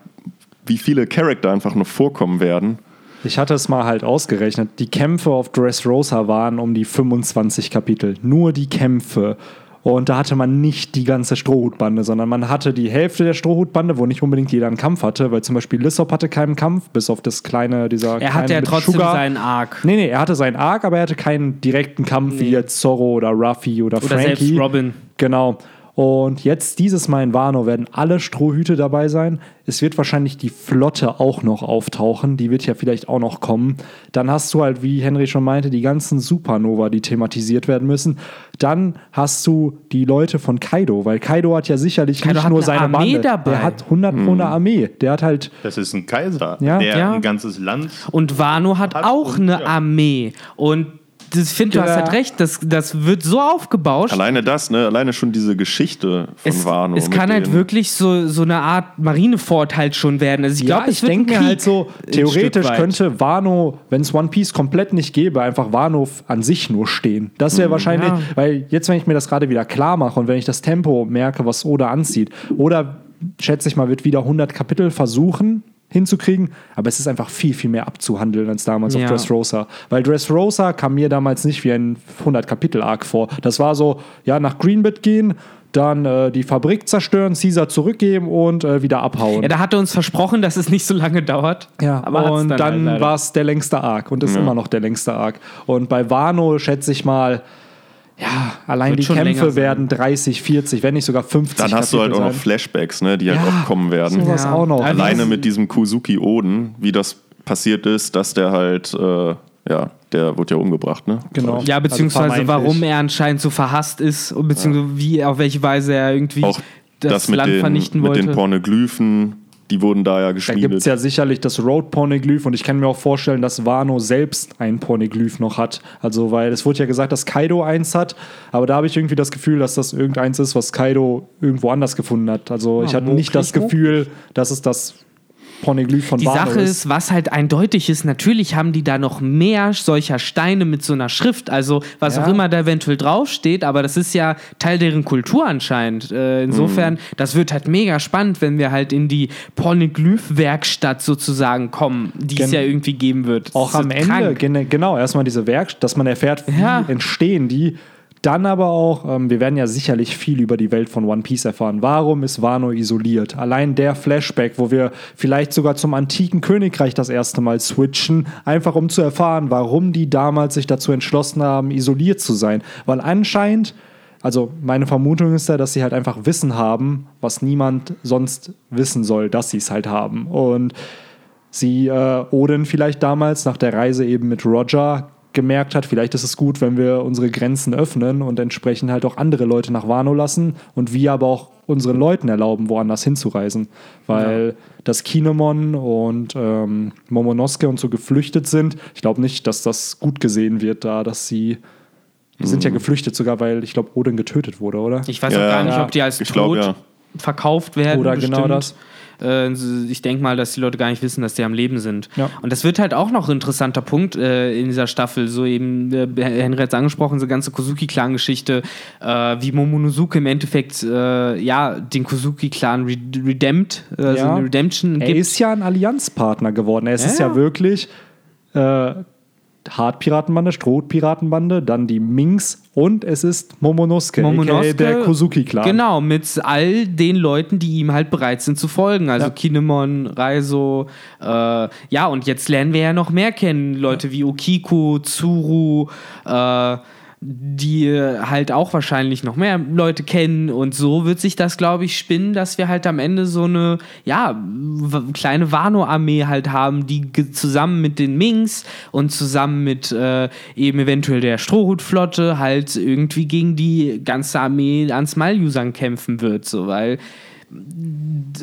wie viele Charakter einfach noch vorkommen werden. Ich hatte es mal halt ausgerechnet. Die Kämpfe auf Dressrosa waren um die 25 Kapitel. Nur die Kämpfe. Und da hatte man nicht die ganze Strohhutbande, sondern man hatte die Hälfte der Strohhutbande, wo nicht unbedingt jeder einen Kampf hatte, weil zum Beispiel Lissop hatte keinen Kampf, bis auf das kleine, dieser Er kleine hatte ja mit trotzdem Sugar. seinen Arc. Nee, nee, er hatte seinen Arc, aber er hatte keinen direkten Kampf wie jetzt Zorro oder Ruffy oder, Oder Frankie. selbst Robin. Genau. Und jetzt dieses Mal in Wano werden alle Strohhüte dabei sein. Es wird wahrscheinlich die Flotte auch noch auftauchen. Die wird ja vielleicht auch noch kommen. Dann hast du halt, wie Henry schon meinte, die ganzen Supernova, die thematisiert werden müssen. Dann hast du die Leute von Kaido, weil Kaido hat ja sicherlich Kaido nicht hat nur eine seine Armee Bande. dabei. Der hat 100 pro eine Armee. Der hat halt Das ist ein Kaiser, Ja. der Ja. ein ganzes Land. Und Wano hat Hat auch und- eine ja. Armee. Und das finde du hast Ja. halt recht, das, das wird so aufgebauscht. Alleine das, ne? Alleine schon diese Geschichte von es, Wano. es kann halt wirklich so, so eine Art Marinefort halt schon werden. Also ich ja, glaube, ich denke mir halt so, theoretisch könnte Wano, wenn es One Piece komplett nicht gäbe, einfach Wano an sich nur stehen. Das wäre wahrscheinlich, ja. weil jetzt, wenn ich mir das gerade wieder klar mache und wenn ich das Tempo merke, was Oda anzieht, Oda, schätze ich mal, wird wieder 100 Kapitel versuchen, hinzukriegen, aber es ist einfach viel, viel mehr abzuhandeln als damals Ja. auf Dressrosa. Weil Dressrosa kam mir damals nicht wie ein 100-Kapitel-Arc vor. Das war so, ja, nach Greenbit gehen, dann äh, die Fabrik zerstören, Caesar zurückgeben und äh, wieder abhauen. Ja, da hat er uns versprochen, dass es nicht so lange dauert. Ja, aber und dann dann, halt war es der längste Arc und ist immer noch der längste Arc. Und bei Wano schätze ich mal, ja, allein Wird die Kämpfe sein. werden 30, 40, wenn nicht sogar 50 Dann hast du halt auch Kapitel noch sein. Flashbacks, ne, die halt Ja, oft kommen werden. sowas Ja. auch noch. Also- Alleine mit diesem Kuzuki Oden, wie das passiert ist, dass der halt, äh, ja, der wurde ja umgebracht, ne? Genau. Ja, beziehungsweise Also warum er anscheinend so verhasst ist und beziehungsweise wie, auf welche Weise er irgendwie Auch das, das, mit, Land den, vernichten mit wollte. den Pornoglyphen, die wurden da ja Da geschmiedet. gibt es ja sicherlich das Road Pornoglyph und ich kann mir auch vorstellen, dass Wano selbst ein Pornoglyph noch hat. Also, weil es wurde ja gesagt, dass Kaido eins hat, aber da habe ich irgendwie das Gefühl, dass das irgendeins ist, was Kaido irgendwo anders gefunden hat. Also, ich hatte nicht das Gefühl, dass es das Pornoglyph von Die Wano Sache ist. was halt eindeutig ist, natürlich haben die da noch mehr solcher Steine mit so einer Schrift, also was Ja. auch immer da eventuell draufsteht, aber das ist ja Teil deren Kultur anscheinend. Äh, insofern, Mhm. das wird halt mega spannend, wenn wir halt in die Pornoglyph-Werkstatt sozusagen kommen, die es Gen- ja irgendwie geben wird. Auch am Ende, krank. genau, erstmal diese Werkstatt, dass man erfährt, wie Ja. entstehen die. Dann aber auch, ähm, wir werden ja sicherlich viel über die Welt von One Piece erfahren. Warum ist Wano isoliert? Allein der Flashback, wo wir vielleicht sogar zum antiken Königreich das erste Mal switchen, einfach um zu erfahren, warum die damals sich dazu entschlossen haben, isoliert zu sein. Weil anscheinend, also meine Vermutung ist ja, dass sie halt einfach Wissen haben, was niemand sonst wissen soll, dass sie es halt haben. Und sie äh, Odin vielleicht damals nach der Reise eben mit Roger gemerkt hat, vielleicht ist es gut, wenn wir unsere Grenzen öffnen und entsprechend halt auch andere Leute nach Wano lassen und wir aber auch unseren Leuten erlauben, woanders hinzureisen. Weil dass Kinemon und ähm, Momonosuke und so geflüchtet sind, ich glaube nicht, dass das gut gesehen wird da, dass sie die sind ja geflüchtet sogar, weil ich glaube Odin getötet wurde, oder? Ich weiß Ja, auch gar nicht, ja. ob die als Ich tot glaub, ja. verkauft werden. Oder genau das. Äh, ich denke mal, dass die Leute gar nicht wissen, dass die am Leben sind. Ja. Und das wird halt auch noch ein interessanter Punkt äh, in dieser Staffel. So eben, äh, Henry hat es angesprochen, diese ganze Kozuki-Clan-Geschichte, äh, wie Momonosuke im Endeffekt äh, ja den Kozuki-Clan re redempt, äh, so Ja. eine Redemption Er gibt. ist ja ein Allianzpartner geworden. Es Ja, ist ja, ja. wirklich Hartpiratenbande, Strohpiratenbande, dann die Minx und es ist Momonosuke, Momonosuke, der Kozuki-Clan. Genau, mit all den Leuten, die ihm halt bereit sind zu folgen. Also Ja. Kinemon, Raizo, äh, ja, und jetzt lernen wir ja noch mehr kennen. Leute wie Okiku, Tsuru, äh, die äh, halt auch wahrscheinlich noch mehr Leute kennen. Und so wird sich das, glaube ich, spinnen, dass wir halt am Ende so eine, ja, kleine Wano-Armee halt haben, die zusammen mit den Minks und zusammen mit äh, eben eventuell der Strohhutflotte halt irgendwie gegen die ganze Armee ans Maljusang kämpfen wird, so, weil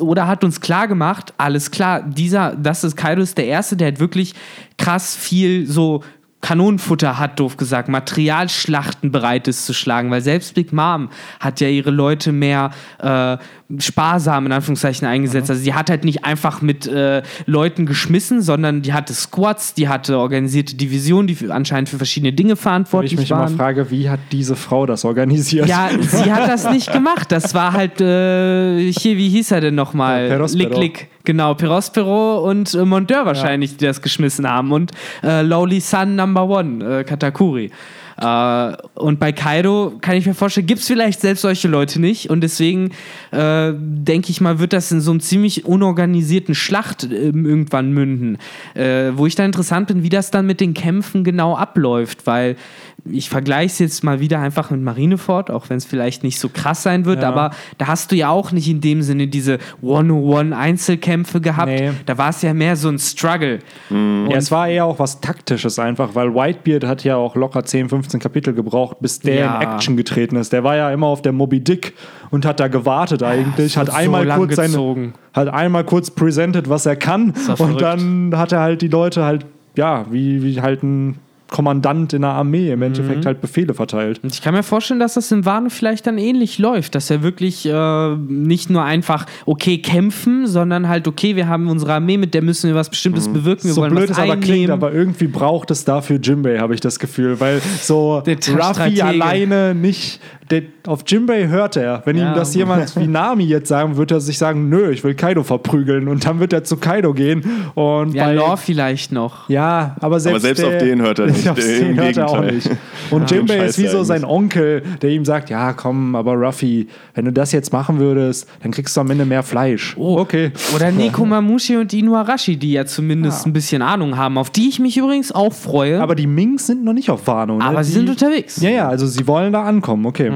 oder hat uns klar gemacht, alles klar, dieser, das ist Kaido ist der Erste, der hat wirklich krass viel so Kanonenfutter hat, doof gesagt, Materialschlachten bereit ist zu schlagen, weil selbst Big Mom hat ja ihre Leute mehr äh, sparsam in Anführungszeichen eingesetzt. Also sie hat halt nicht einfach mit äh, Leuten geschmissen, sondern die hatte Squads, die hatte organisierte Divisionen, die für, anscheinend für verschiedene Dinge Wo ich verantwortlich mich immer waren. frage, wie hat diese Frau das organisiert? Ja, sie hat das nicht [LAUGHS] gemacht. Das war halt, äh, hier, wie hieß er denn nochmal? Ja. Lick, Lick. Genau, Perospero und äh, Mondeur wahrscheinlich, die das geschmissen haben. Und äh, Lowly Sun Number One, äh, Katakuri. Äh, und bei Kaido kann ich mir vorstellen, gibt es vielleicht selbst solche Leute nicht. Und deswegen äh, denke ich mal, wird das in so einem ziemlich unorganisierten Schlacht ähm, irgendwann münden. Äh, wo ich dann interessant bin, wie das dann mit den Kämpfen genau abläuft. Weil ich vergleiche es jetzt mal wieder einfach mit Marineford, auch wenn es vielleicht nicht so krass sein wird. Ja. Aber da hast du ja auch nicht in dem Sinne diese One-on-One-Einzelkämpfe gehabt. Nee. Da war es ja mehr so ein Struggle. Ja, es war eher auch was Taktisches einfach, weil Whitebeard hat ja auch locker 10, 15 Kapitel gebraucht, bis der Ja. in Action getreten ist. Der war ja immer auf der Moby Dick und hat da gewartet eigentlich, hat so einmal lang kurz seine, hat einmal kurz presented, was er kann und verrückt. dann hat er halt die Leute halt, ja, wie, wie halt ein Kommandant in der Armee im Endeffekt halt Befehle verteilt. Und ich kann mir vorstellen, dass das im Wano vielleicht dann ähnlich läuft, dass er wirklich äh, nicht nur einfach, okay, kämpfen, sondern halt, okay, wir haben unsere Armee, mit der müssen wir was Bestimmtes bewirken, wir so wollen blöd was es aber klingt, aber irgendwie braucht es dafür Jimbei, habe ich das Gefühl, weil so Stratege. alleine nicht der, auf Jimbei hört er. Wenn Ja. ihm das jemand wie Nami jetzt sagen, wird er sich sagen, nö, ich will Kaido verprügeln. Und dann wird er zu Kaido gehen. Und Ja, bei, Law vielleicht noch. ja, aber selbst, selbst auf der- den hört er [LAUGHS] nicht, Auf den im hört er auch Gegenteil. nicht. [LAUGHS] Und Ja. Jimbei ist wie so sein. Onkel, der ihm sagt, ja komm, aber Ruffy, wenn du das jetzt machen würdest, dann kriegst du am Ende mehr Fleisch. Oh. okay. Oder Nekomamushi [LAUGHS] und Inuarashi, die ja zumindest Ja. ein bisschen Ahnung haben, auf die ich mich übrigens auch freue. Aber die Minks sind noch nicht auf Wano. Ne? Aber sie die, sind unterwegs. Ja, ja, also sie wollen da ankommen, okay.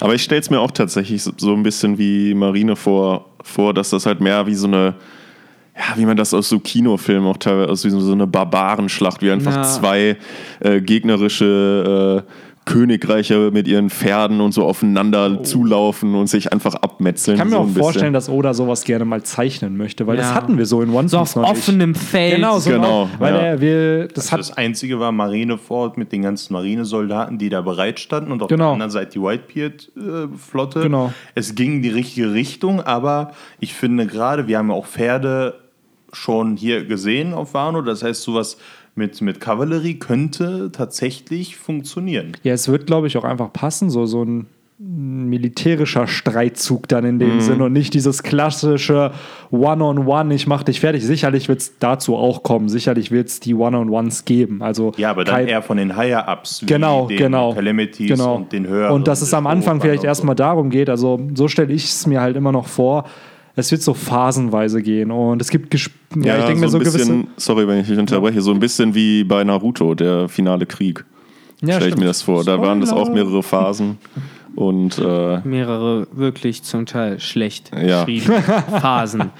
Aber ich stelle es mir auch tatsächlich so- so ein bisschen wie Marine vor, vor, dass das halt mehr wie so eine, ja, wie man das aus so Kinofilmen auch teilweise, aus wie so eine Barbarenschlacht, wie einfach Ja. zwei äh, gegnerische äh, Königreiche mit ihren Pferden und so aufeinander zulaufen und sich einfach abmetzeln. Ich kann mir so auch ein bisschen. vorstellen, dass Oda sowas gerne mal zeichnen möchte, weil das Ja. hatten wir so in One Piece So auf noch nicht. offenem Feld. Genau, so Genau, genau, weil ja. er will, das hat Das Einzige war Marineford mit den ganzen Marinesoldaten, die da bereit standen und auf Genau. der anderen Seite die Whitebeard-Flotte. Genau. Es ging in die richtige Richtung, aber ich finde gerade, wir haben ja auch Pferde schon hier gesehen auf Wano, das heißt sowas mit, mit Kavallerie könnte tatsächlich funktionieren. Ja, es wird, glaube ich, auch einfach passen, so, so ein militärischer Streitzug dann in Mhm. dem Sinn und nicht dieses klassische One-on-One, ich mach dich fertig. Sicherlich wird es dazu auch kommen, sicherlich wird es die One-on-Ones geben. Also Ja, aber dann eher von den Higher-Ups, Genau, den genau. Calamities genau. und den höheren. Und dass es am Anfang vielleicht so. erstmal darum geht, also so stelle ich es mir halt immer noch vor, es wird so phasenweise gehen und es gibt, Gesp ja, ich denke mir so ein bisschen, gewisse... sorry, wenn ich dich unterbreche, so ein bisschen wie bei Naruto, der finale Krieg. Ja, Stelle ich mir das vor. Da waren das auch Spoiler. mehrere Phasen. [LAUGHS] Und äh, mehrere wirklich zum Teil schlecht Ja. geschriebene [LAUGHS] Phasen,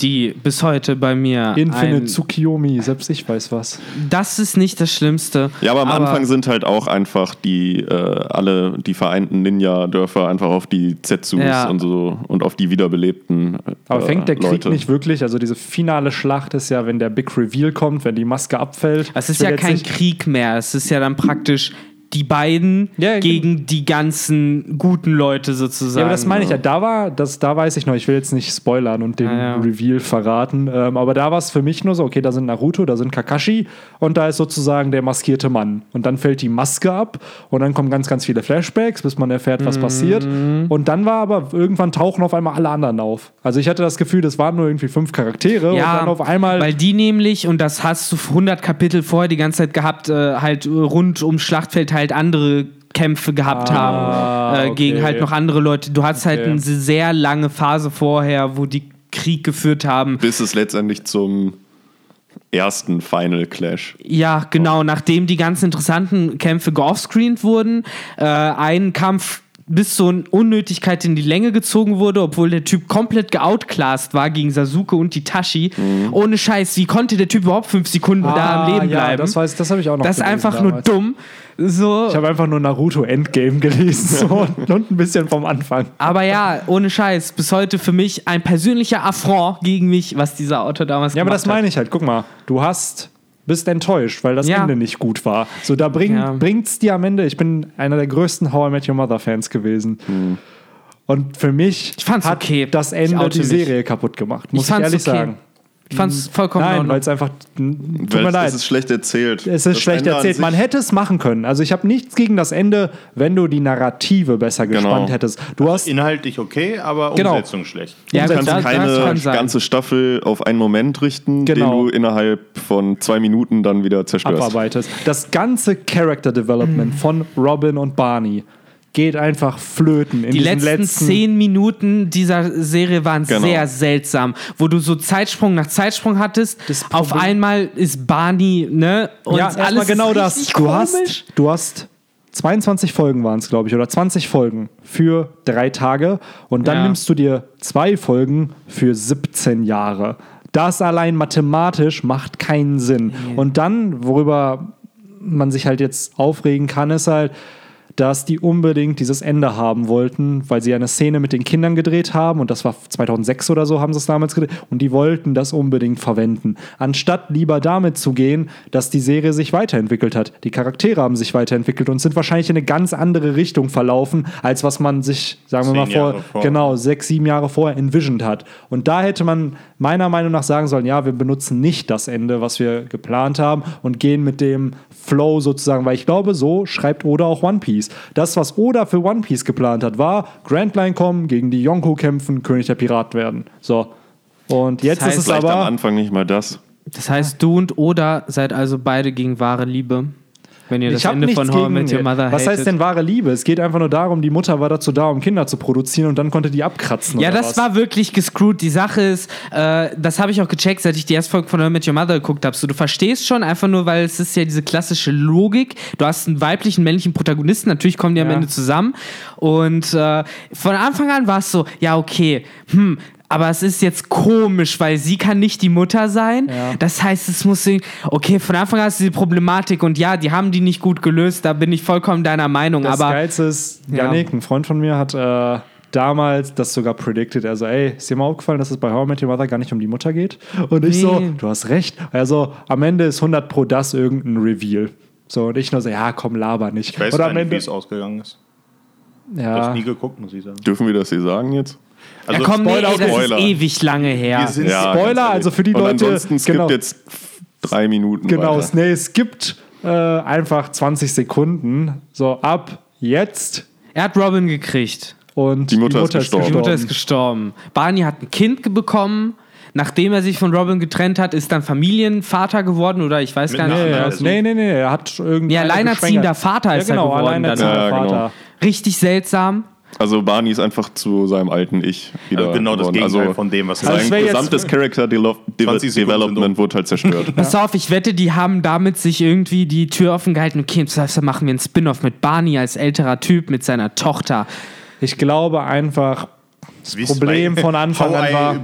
die bis heute bei mir. Infinite ein, Tsukiyomi, selbst ich weiß was. das ist nicht das Schlimmste. ja, aber am Anfang sind halt auch einfach die äh, alle die vereinten Ninja-Dörfer einfach auf die Zetsus Ja. und so und auf die wiederbelebten. Äh, Aber fängt der Krieg Leute. nicht wirklich, also diese finale Schlacht ist ja, wenn der Big Reveal kommt, wenn die Maske abfällt. Es ist ja kein Krieg mehr. Es ist ja dann praktisch die beiden Ja, genau. gegen die ganzen guten Leute sozusagen. Ja, aber das meine ich ja. Da war, das, da weiß ich noch, ich will jetzt nicht spoilern und den Ah, ja. Reveal verraten, ähm, aber da war es für mich nur so, okay, da sind Naruto, da sind Kakashi und da ist sozusagen der maskierte Mann. Und dann fällt die Maske ab und dann kommen ganz, ganz viele Flashbacks, bis man erfährt, was passiert. Mhm. Und dann war aber irgendwann tauchen auf einmal alle anderen auf. Also ich hatte das Gefühl, das waren nur irgendwie fünf Charaktere und Ja, dann auf einmal. weil die nämlich, und das hast du 100 Kapitel vorher die ganze Zeit gehabt, äh, halt rund ums Schlachtfeld halt andere Kämpfe gehabt haben, äh, okay. gegen halt noch andere Leute. Du hattest halt Okay. eine sehr lange Phase vorher, wo die Krieg geführt haben. bis es letztendlich zum ersten Final Clash. Ja, genau, nachdem die ganzen interessanten Kämpfe geoffscreened wurden, äh, ein Kampf bis zur Unnötigkeit in die Länge gezogen wurde, obwohl der Typ komplett geoutclassed war gegen Sasuke und Itachi. Ohne Scheiß, wie konnte der Typ überhaupt fünf Sekunden da am Leben Mhm. Ah, ja, bleiben? Das, das habe ich auch noch Das ist einfach nur damals. dumm. So. Ich habe einfach nur Naruto Endgame gelesen so, [LAUGHS] und, ein bisschen vom Anfang. Aber ja, ohne Scheiß, bis heute für mich ein persönlicher Affront gegen mich, was dieser Autor damals Ja, aber gemacht das meine ich halt. Guck mal, du hast bist enttäuscht, weil das Ja. Ende nicht gut war. So, da bring, Ja. bringt's dir am Ende. Ich bin einer der größten How I Met Your Mother Fans gewesen. Und für mich Ich fand's hat okay. das Ich Ende die mich. Serie kaputt gemacht. Muss ich, fand's ehrlich okay. sagen. Ich fand's vollkommen in Nein, weil es einfach. Tut Weil mir es- leid. Es ist schlecht erzählt. Es ist Das schlecht Ende erzählt. Man hätte es machen können. Also ich habe nichts gegen das Ende, wenn du die Narrative besser Genau. gespannt hättest. Du hast Inhaltlich okay, aber Genau. Umsetzung schlecht. ja, Du kannst das- das keine kann sein. ganze Staffel auf einen Moment richten, Genau. den du innerhalb von zwei Minuten dann wieder zerstörst. abarbeitest. Das ganze Character Development von Robin und Barney geht einfach flöten in Die letzten, letzten zehn Minuten dieser Serie waren Genau. sehr seltsam, wo du so Zeitsprung nach Zeitsprung hattest. Das Auf einmal ist Barney, ne? Und ja, alles erstmal genau ist das. Du komisch. hast, du hast 22 Folgen waren es, glaube ich, oder 20 Folgen für drei Tage und dann Ja. nimmst du dir zwei Folgen für 17 Jahre. Das allein mathematisch macht keinen Sinn. Und dann, worüber man sich halt jetzt aufregen kann, ist halt, dass die unbedingt dieses Ende haben wollten, weil sie eine Szene mit den Kindern gedreht haben und das war 2006 oder so haben sie es damals gedreht und die wollten das unbedingt verwenden. Anstatt lieber damit zu gehen, dass die Serie sich weiterentwickelt hat. Die Charaktere haben sich weiterentwickelt und sind wahrscheinlich in eine ganz andere Richtung verlaufen, als was man sich, sagen wir mal, vor, vor. genau, sechs, sieben Jahre vorher envisioned hat. Und da hätte man meiner Meinung nach sagen sollen, ja, wir benutzen nicht das Ende, was wir geplant haben und gehen mit dem Flow sozusagen, weil ich glaube, so schreibt Oda auch One Piece. Piece. Das, was Oda für One Piece geplant hat, war Grand Line kommen, gegen die Yonko kämpfen, König der Piraten werden. So. Und jetzt heißt ist es Vielleicht am aber. Anfang nicht mal das. Das heißt, du und Oda seid also beide gegen wahre Liebe. Wenn ihr das Ich Ende von How I Met Your. Mother Was heißt hatet. denn wahre Liebe? Es geht einfach nur darum, die Mutter war dazu da, um Kinder zu produzieren und dann konnte die abkratzen. Ja, das was? war wirklich gescrewt. Die Sache ist, äh, das habe ich auch gecheckt, seit ich die erste Folge von How I Met Your Mother geguckt habe. So, du verstehst schon einfach nur, weil es ist ja diese klassische Logik. Du hast einen weiblichen, männlichen Protagonisten, natürlich kommen die am Ja. Ende zusammen. Und äh, von Anfang an war es so, ja, okay, hm, aber es ist jetzt komisch, weil sie kann nicht die Mutter sein. Ja. Das heißt, es muss okay, von Anfang an ist diese Problematik und ja, die haben die nicht gut gelöst, da bin ich vollkommen deiner Meinung. Das aber Geilste ist, Ja. Janik, ein Freund von mir, hat äh, damals das sogar predicted. Also, ey, ist dir mal aufgefallen, dass es bei How I Met Your Mother gar nicht um die Mutter geht? Und ich Nee. so, du hast recht. Also, am Ende ist 100 pro das irgendein Reveal. So, und ich nur so, ja, komm, laber nicht. Ich weiß am nicht, wie es ausgegangen ist. Ich habe ja, nie geguckt, muss ich sagen. Dürfen wir das hier sagen jetzt? Also, ja, komm, nee, Spoiler, ey, das Spoiler. ist ewig lange her. Wir sind- Ja, Spoiler, also für die Und Leute- Ansonsten skippt genau. jetzt drei Minuten. genau, weiter. nee, es gibt äh, einfach 20 Sekunden. So, ab jetzt. Er hat Robin gekriegt. Und Die Mutter ist Die gestorben. Mutter ist gestorben. Barney hat ein Kind bekommen. Nachdem er sich von Robin getrennt hat, ist dann Familienvater geworden oder ich weiß Mit gar nicht. Nee, Also- nee, nee, nee, er hat irgendwie. Ja, alleinerziehender Vater ist ja, er genau, geworden alleinerziehender dann. Ja, genau. Vater. Richtig seltsam. Also Barney ist einfach zu seinem alten Ich wieder also genau das geworden. Gegenteil also von dem, was Also es sein gesamtes Character Delo- 20 Sekunden Development wurde halt zerstört. [LAUGHS] Pass auf, ich wette, die haben damit sich irgendwie die Tür offen gehalten. Okay, das heißt, dann machen wir einen Spin-off mit Barney als älterer Typ mit seiner Tochter. Ich glaube einfach, das Problem von Anfang How an war.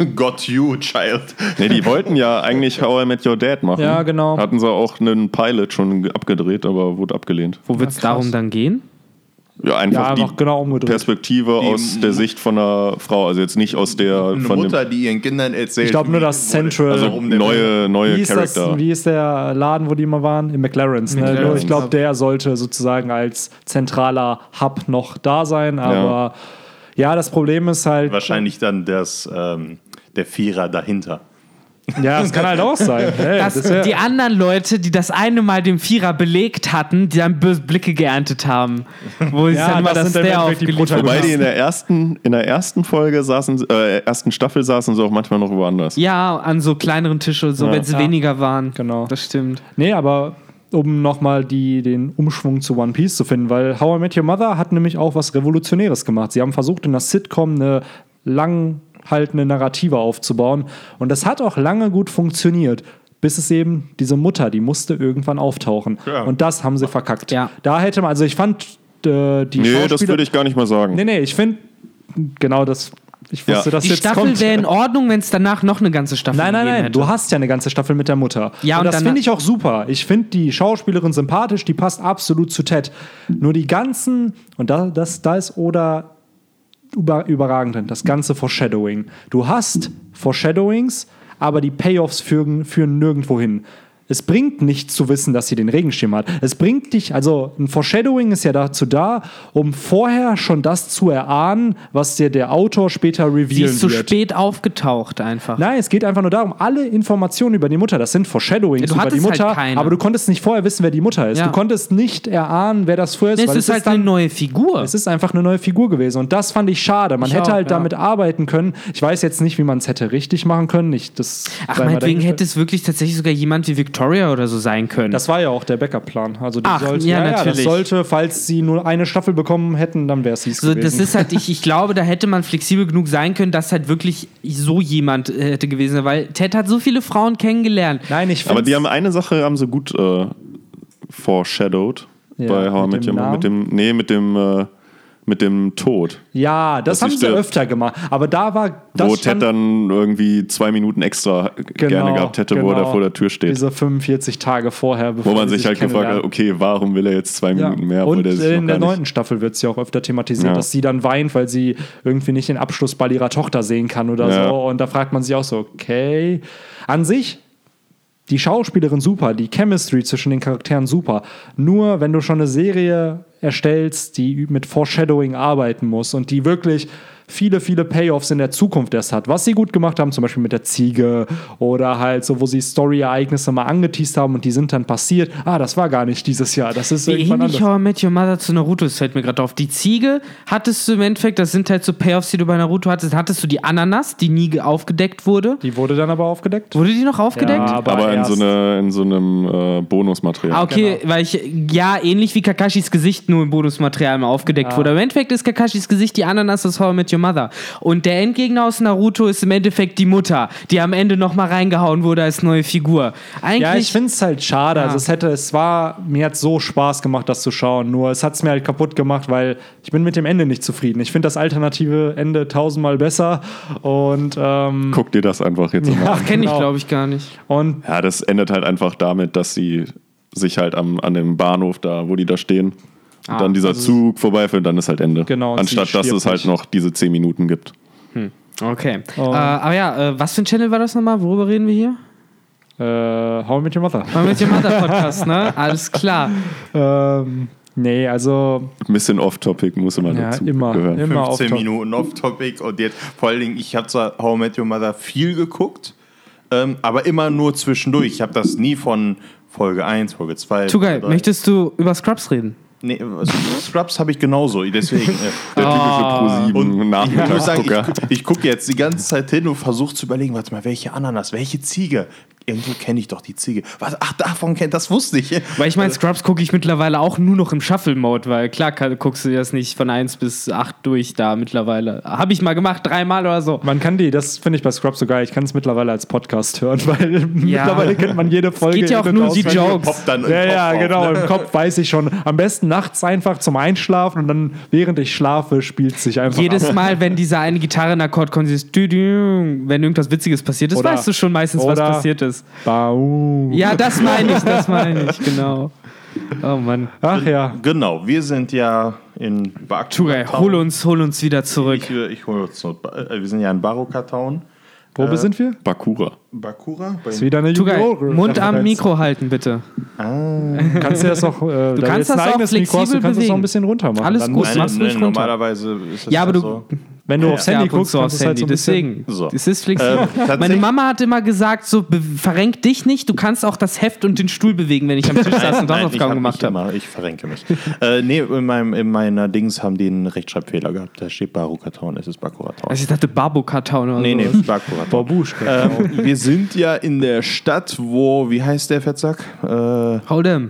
I [LAUGHS] Got You, Child. nee, die wollten ja eigentlich How I Met Your Dad machen. Ja, genau. Hatten sie auch einen Pilot schon abgedreht, aber wurde abgelehnt. Wo wird es darum dann gehen? Ja, einfach, Ja, einfach die genau umgedreht. Perspektive Die- aus der Sicht von einer Frau, also jetzt nicht aus der Eine von Mutter, die ihren Kindern erzählt. Ich glaube nur das Central- warum der- neue, neue Wie ist, das, Charakter. wie ist der Laden, wo die immer waren? Im McLaren's. Ne? McLaren's. Ich glaube, der sollte sozusagen als zentraler Hub noch da sein. Aber ja, das Problem ist halt. Wahrscheinlich dann das, ähm, der Vierer dahinter. Ja, das kann halt auch sein. [LAUGHS] Hey, Dass das wär- die anderen Leute, die das eine Mal dem Vierer belegt hatten, die dann böse Blicke geerntet haben. Wo sie Ja, dann mal das das der die aufgeliefert Wobei haben. die in der ersten, in der ersten Folge saßen, äh, ersten Staffel saßen sie auch manchmal noch woanders. Ja, an so kleineren Tischen, so Ja. wenn sie Ja. weniger waren. Genau. Das stimmt. Nee, aber um nochmal den Umschwung zu One Piece zu finden, weil How I Met Your Mother hat nämlich auch was Revolutionäres gemacht. Sie haben versucht, in der Sitcom eine langhaltende Narrative aufzubauen und das hat auch lange gut funktioniert. Bis es eben diese Mutter, die musste irgendwann auftauchen. Ja. Und das haben sie verkackt. Ja. Da hätte man, also ich fand äh, die Nee, das würde ich gar nicht mal sagen. Nee, nee, ich finde genau das. Ich wusste, Ja. dass Die jetzt Staffel wäre in Ordnung, wenn es danach noch eine ganze Staffel Nein, nein, nein. hätte. Du hast ja eine ganze Staffel mit der Mutter. Ja, und, und das finde ich auch super. Ich finde die Schauspielerin sympathisch, die passt absolut zu Ted. Nur die ganzen, und da, das, da ist Oda über, überragend das ganze Foreshadowing. Du hast Foreshadowings, aber die Payoffs führen, führen nirgendwo hin. Es bringt nichts zu wissen, dass sie den Regenschirm hat. Es bringt dich, also ein Foreshadowing ist ja dazu da, um vorher schon das zu erahnen, was dir der Autor später Sie revealen ist zu wird. spät aufgetaucht einfach. Nein, es geht einfach nur darum, alle Informationen über die Mutter, das sind Foreshadowings du über die halt Mutter, keine. aber du konntest nicht vorher wissen, wer die Mutter ist. Ja. Du konntest nicht erahnen, wer das vorher ist, es weil ist halt eine neue Figur. es ist einfach eine neue Figur gewesen und das fand ich schade. Man Ich hätte auch, halt ja. damit arbeiten können. Ich weiß jetzt nicht, wie man es hätte richtig machen können. Ich, das Ach, meinetwegen hätte es wirklich tatsächlich sogar jemand wie Victoria oder so sein können. Das war ja auch der Backup-Plan. Also die Ach, sollte, ja, das natürlich. sollte, falls sie nur eine Staffel bekommen hätten, dann wäre es hieß so, gewesen. das ist halt, ich, ich glaube, da hätte man flexibel genug sein können, dass halt wirklich so jemand äh, hätte gewesen sein, weil Ted hat so viele Frauen kennengelernt. Nein, ich Aber die haben eine Sache haben sie gut äh, foreshadowed Ja, bei How mit Met dem? Mit dem, nee, mit dem, äh, mit dem Tod. ja, das haben sie öfter gemacht. Aber da war das wo Ted dann irgendwie zwei Minuten extra gerne gehabt hätte, wo er genau. vor der Tür steht. Diese 45 Tage vorher, bevor Wo man sich halt gefragt hat, okay, warum will er jetzt zwei Ja. Minuten mehr, obwohl Und in der neunten. Staffel wird es ja auch öfter thematisiert, Ja. dass sie dann weint, weil sie irgendwie nicht den Abschlussball ihrer Tochter sehen kann oder Ja. so. Und da fragt man sich auch so, okay. An sich, die Schauspielerin super, die Chemistry zwischen den Charakteren super. Nur wenn du schon eine Serie erstellst, die mit Foreshadowing arbeiten muss und die wirklich viele, viele Payoffs in der Zukunft erst hat. Was sie gut gemacht haben, zum Beispiel mit der Ziege oder halt so, wo sie Story-Ereignisse mal angeteased haben und die sind dann passiert. Ah, das war gar nicht dieses Jahr, das ist Wie irgendwann ähnlich anders. How I Met Your Mother zu Naruto, das fällt mir gerade auf. Die Ziege hattest du im Endeffekt, das sind halt so Payoffs, die du bei Naruto hattest. Hattest du die Ananas, die nie ge- aufgedeckt wurde. Die wurde dann aber aufgedeckt. Wurde die noch aufgedeckt? Ja, aber, Aber in so, eine, in so einem äh, Bonusmaterial. Ah, okay, weil ich, ja, ähnlich wie Kakashis Gesicht nur im Bonusmaterial mal aufgedeckt wurde. Im Endeffekt ist Kakashis Gesicht die Ananas aus How I Met Your Mother. Und der Endgegner aus Naruto ist im Endeffekt die Mutter, die am Ende nochmal reingehauen wurde als neue Figur. Eigentlich. Ja, ich finde es halt schade. Ja. Also es hätte, es war, mir hat so Spaß gemacht, das zu schauen. Nur es hat es mir halt kaputt gemacht, weil ich bin mit dem Ende nicht zufrieden. Ich finde das alternative Ende tausendmal besser. Und, ähm, Guck dir das einfach jetzt mal an. Kenne ich, genau. glaube ich, gar nicht. und Ja, das endet halt einfach damit, dass sie sich halt am, an dem Bahnhof da, wo die da stehen, Ah, dann dieser also Zug vorbeifährt, dann ist halt Ende. Genau, Anstatt dass es halt noch diese 10 Minuten gibt. Okay. Oh. Äh, aber ja, äh, was für ein Channel war das nochmal? Worüber reden wir hier? äh, How I Met Your Mother. Mal mit dem Mother Podcast, ne? Alles klar. [LAUGHS] ähm, nee, also Ein bisschen off-topic muss immer ja, dazu immer, gehören. immer auf 15 Minuten off-topic und jetzt vor allen Dingen, ich habe zwar How I Met Your Mother viel geguckt, ähm, aber immer nur zwischendurch. Ich habe das nie von Folge 1, Folge 2. Zu geil. Möchtest du über Scrubs reden? Nee, also Scrubs habe ich genauso, deswegen. Äh, Der typische Ah. und Pro7 ich muss sagen, Nachmittagsgucker. ich, ich gucke jetzt die ganze Zeit hin und versuche zu überlegen, warte mal, welche Ananas, welche Ziege? Irgendwo kenne ich doch die Ziege. Was, ach, davon kennt, das wusste ich. Weil ich meine, Scrubs gucke ich mittlerweile auch nur noch im Shuffle-Mode, weil klar guckst du das nicht von 1 bis 8 durch da mittlerweile. Habe ich mal gemacht, dreimal oder so. Man kann die, das finde ich bei Scrubs so geil, ich kann es mittlerweile als Podcast hören, [LAUGHS] weil mittlerweile kennt man jede Folge. geht ja auch nur die. Jokes. Dann Ja, Kopf ja, auf, genau, ne? im Kopf weiß ich schon. Am besten nachts einfach zum Einschlafen und dann, während ich schlafe, spielt es sich einfach Jedes ab. Mal, wenn dieser eine Gitarrenakkord kommt, dieses wenn irgendwas Witziges passiert ist, Oder- weißt du schon meistens, was passiert ist. Bau. Ja, das meine ich, das meine ich, genau. Oh Mann. Ach ja. Genau, wir sind ja in. Tugai, hol uns, hol uns wieder zurück. Ich, äh, ich hole uns äh, wir sind ja in Baroka Town. Wo sind wir? Bakura. Bakura? Bei Ist wieder eine Tugai! Mund am. Mikro halten, bitte. Kannst du das auch, äh, du kannst ein das auch Mikro hast, du flexibel kannst das auch bewegen. ein bisschen runter machen. Alles Dann gut, musst du- ruhig runter. normalerweise ist es Ja, aber du- so. Wenn du Ja, aufs Handy guckst, zu kannst aufs es halt Handy, so deswegen. So. Es ist flexibel. Ähm, Meine Mama hat immer gesagt, so verrenk dich nicht, du kannst auch das Heft und den Stuhl bewegen, wenn ich am Tisch saß und Hausaufgaben gemacht habe. ich verrenke mich. [LAUGHS] äh, nee, in, meinem, in meiner Dings haben die einen Rechtschreibfehler gehabt. Da steht Baroka Town, es ist Bakura Town. Also ich dachte Barboka-Town oder nee, nee, sowas. Bakura Town. Babuschka. Ähm, wir sind ja in der Stadt, wo, wie heißt der Fettsack? Äh, Hold'em.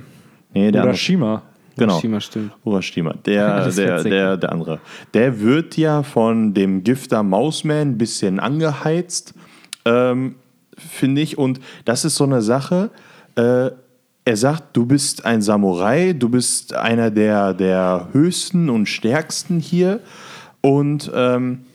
nee, der Oder andere. Shima. Genau. Shima stimmt. Urashima, der, der, der, der andere. Der wird ja von dem Gifter Mausman ein bisschen angeheizt, ähm, finde ich. Und das ist so eine Sache. Äh, er sagt, du bist ein Samurai, du bist einer der, der höchsten und stärksten hier. Und ähm,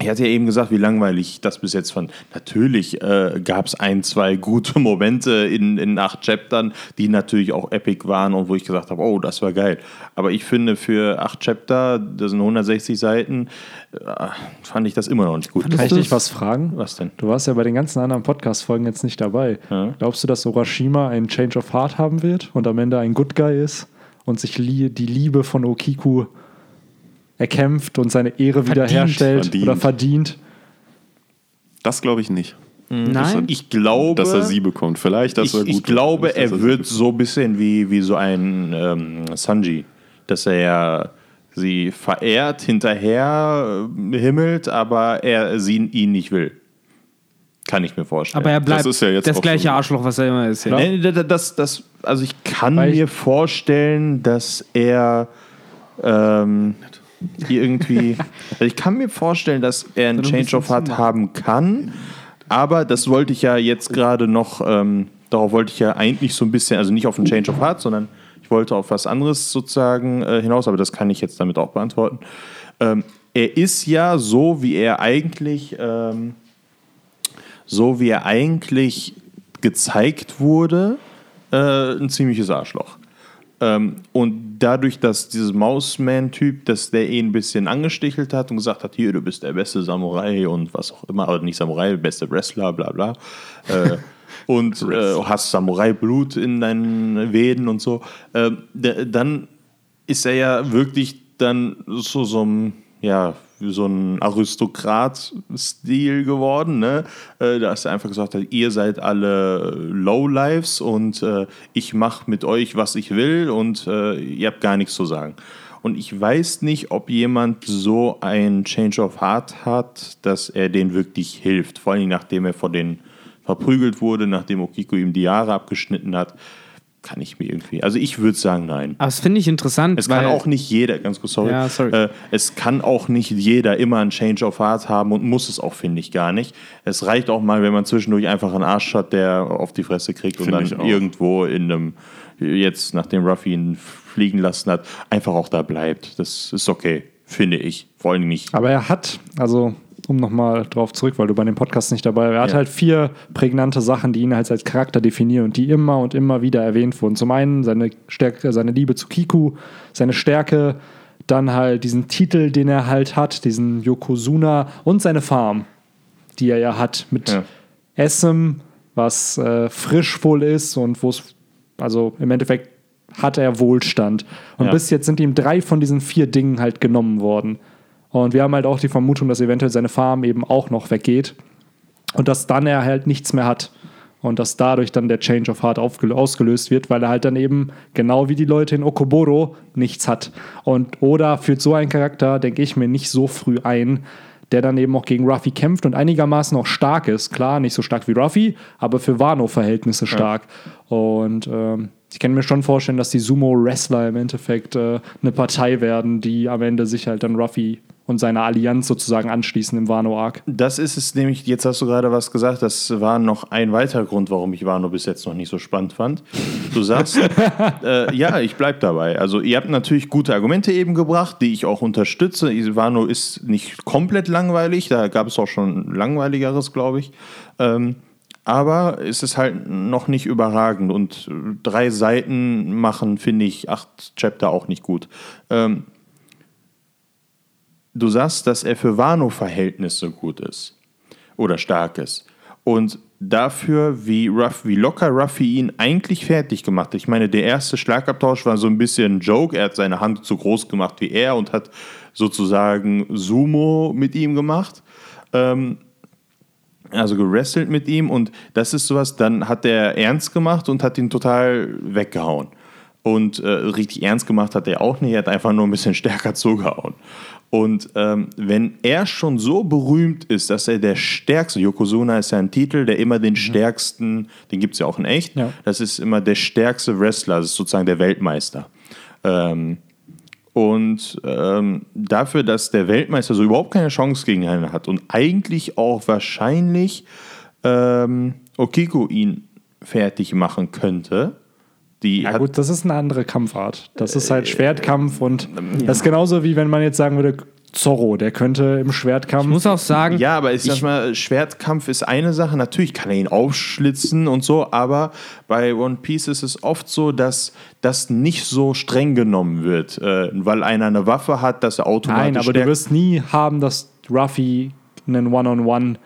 ich hatte ja eben gesagt, wie langweilig ich das bis jetzt fand. Natürlich äh, gab es ein, zwei gute [LAUGHS] Momente in, in acht Chaptern, die natürlich auch epic waren und wo ich gesagt habe, oh, das war geil. Aber ich finde, für acht Chapter, das sind 160 Seiten, äh, fand ich das immer noch nicht gut. Kann ich dich was fragen? Was denn? Du warst ja bei den ganzen anderen Podcast-Folgen jetzt nicht dabei. Ja. Glaubst du, dass Urashima einen Change of Heart haben wird und am Ende ein Good Guy ist und sich die Liebe von Okiku erkämpft und seine Ehre wiederherstellt Verdient. oder verdient? Das glaube ich nicht. Nein? Ich glaube, Dass er sie bekommt. Vielleicht, dass ich, er gut ich glaube, dass er sie wird so ein bisschen wie, wie so ein ähm, Sanji, dass er ja sie verehrt, hinterher äh, himmelt, aber er sie ihn nicht will. Kann ich mir vorstellen. Aber er bleibt Das ist ja jetzt das gleiche schon- Arschloch, was er immer ist. Ja. Nee, das, das, also ich kann Weil ich- mir vorstellen, dass er ähm, irgendwie, also ich kann mir vorstellen, dass er einen Change of Heart haben kann, aber das wollte ich ja jetzt gerade noch, ähm, darauf wollte ich ja eigentlich so ein bisschen, also nicht auf einen Change of Heart, sondern ich wollte auf was anderes sozusagen äh, hinaus, aber das kann ich jetzt damit auch beantworten. Ähm, er ist ja so, wie er eigentlich ähm, so wie er eigentlich gezeigt wurde, äh, ein ziemliches Arschloch. Ähm, und dadurch, dass dieses Mausman-Typ, dass der ihn ein bisschen angestichelt hat und gesagt hat, hier, du bist der beste Samurai und was auch immer, aber nicht Samurai, beste Wrestler, bla bla. Äh, [LAUGHS] und äh, hast Samurai-Blut in deinen Venen und so, der, dann ist er ja wirklich dann so so einem, ja, so ein Aristokrat-Stil geworden. Ne? Äh, dass er einfach gesagt hat, ihr seid alle Lowlives und äh, ich mache mit euch, was ich will und äh, ihr habt gar nichts zu sagen. Und ich weiß nicht, ob jemand so ein Change of Heart hat, dass er denen wirklich hilft. Vor allem nachdem er vor denen verprügelt wurde, nachdem Okiko ihm die Haare abgeschnitten hat kann ich mir irgendwie. Also ich würde sagen, nein. Aber das finde ich interessant. Es kann auch nicht jeder, ganz kurz, sorry. Ja, sorry. Äh, es kann auch nicht jeder immer ein Change of Heart haben und muss es auch, finde ich, gar nicht. Es reicht auch mal, wenn man zwischendurch einfach einen Arsch hat, der auf die Fresse kriegt Finde und dann irgendwo in einem, jetzt nachdem Ruffy ihn fliegen lassen hat, einfach auch da bleibt. Das ist okay, finde ich. Vor allem nicht. Aber er hat, also um nochmal drauf zurück, weil du bei dem Podcast nicht dabei warst, er hat Ja. halt vier prägnante Sachen, die ihn halt als Charakter definieren und die immer und immer wieder erwähnt wurden. Zum einen seine Stärke, seine Liebe zu Kiku, seine Stärke, dann halt diesen Titel, den er halt hat, diesen Yokozuna und seine Farm, die er ja hat mit Ja. Essen, was äh, frisch wohl ist und wo es, also im Endeffekt hat er Wohlstand. Und Ja. bis jetzt sind ihm drei von diesen vier Dingen halt genommen worden. Und wir haben halt auch die Vermutung, dass eventuell seine Farm eben auch noch weggeht. Und dass dann er halt nichts mehr hat. Und dass dadurch dann der Change of Heart ausgelöst wird, weil er halt dann eben, genau wie die Leute in Okoboro, nichts hat. Und Oda führt so einen Charakter, denke ich mir, nicht so früh ein, der dann eben auch gegen Ruffy kämpft und einigermaßen auch stark ist. Klar, nicht so stark wie Ruffy, aber für Wano-Verhältnisse stark. Und ähm, ich kann mir schon vorstellen, dass die Sumo-Wrestler im Endeffekt äh, eine Partei werden, die am Ende sich halt dann Ruffy und seine Allianz sozusagen anschließen im Wano-Arc. Das ist es nämlich, jetzt hast du gerade was gesagt, das war noch ein weiterer Grund, warum ich Wano bis jetzt noch nicht so spannend fand. Du sagst, [LAUGHS] äh, ja, ich bleib dabei. Also ihr habt natürlich gute Argumente eben gebracht, die ich auch unterstütze. Wano ist nicht komplett langweilig, da gab es auch schon langweiligeres, glaube ich. Ähm, aber es ist halt noch nicht überragend und drei Seiten machen, finde ich, acht Chapter auch nicht gut. Ähm, du sagst, dass er für Wano-Verhältnisse gut ist oder stark ist. Und dafür, wie, Ruff, wie locker Ruffy ihn eigentlich fertig gemacht hat. Ich meine, der erste Schlagabtausch war so ein bisschen ein Joke. Er hat seine Hand so groß gemacht wie er und hat sozusagen Sumo mit ihm gemacht. Ähm, also gewrestelt mit ihm und das ist sowas, dann hat er ernst gemacht und hat ihn total weggehauen. Und äh, richtig ernst gemacht hat er auch nicht, er hat einfach nur ein bisschen stärker [LAUGHS] zugehauen. Und ähm, wenn er schon so berühmt ist, dass er der stärkste, Yokozuna ist ja ein Titel, der immer den stärksten, den gibt es ja auch in echt, Ja. das ist immer der stärkste Wrestler, das ist sozusagen der Weltmeister. Ähm, und ähm, dafür, dass der Weltmeister so überhaupt keine Chance gegen ihn hat und eigentlich auch wahrscheinlich ähm, Okiko ihn fertig machen könnte, die Ja hat, gut, das ist eine andere Kampfart. Das ist halt Schwertkampf und das ist genauso wie wenn man jetzt sagen würde, Zorro, der könnte im Schwertkampf. Ich muss auch sagen, Ja, aber ich sag mal, Schwertkampf ist eine Sache. Natürlich kann er ihn aufschlitzen und so, aber bei One Piece ist es oft so, dass das nicht so streng genommen wird, äh, weil einer eine Waffe hat, dass er automatisch. Nein, aber du wirst nie haben, dass Ruffy einen One-on-One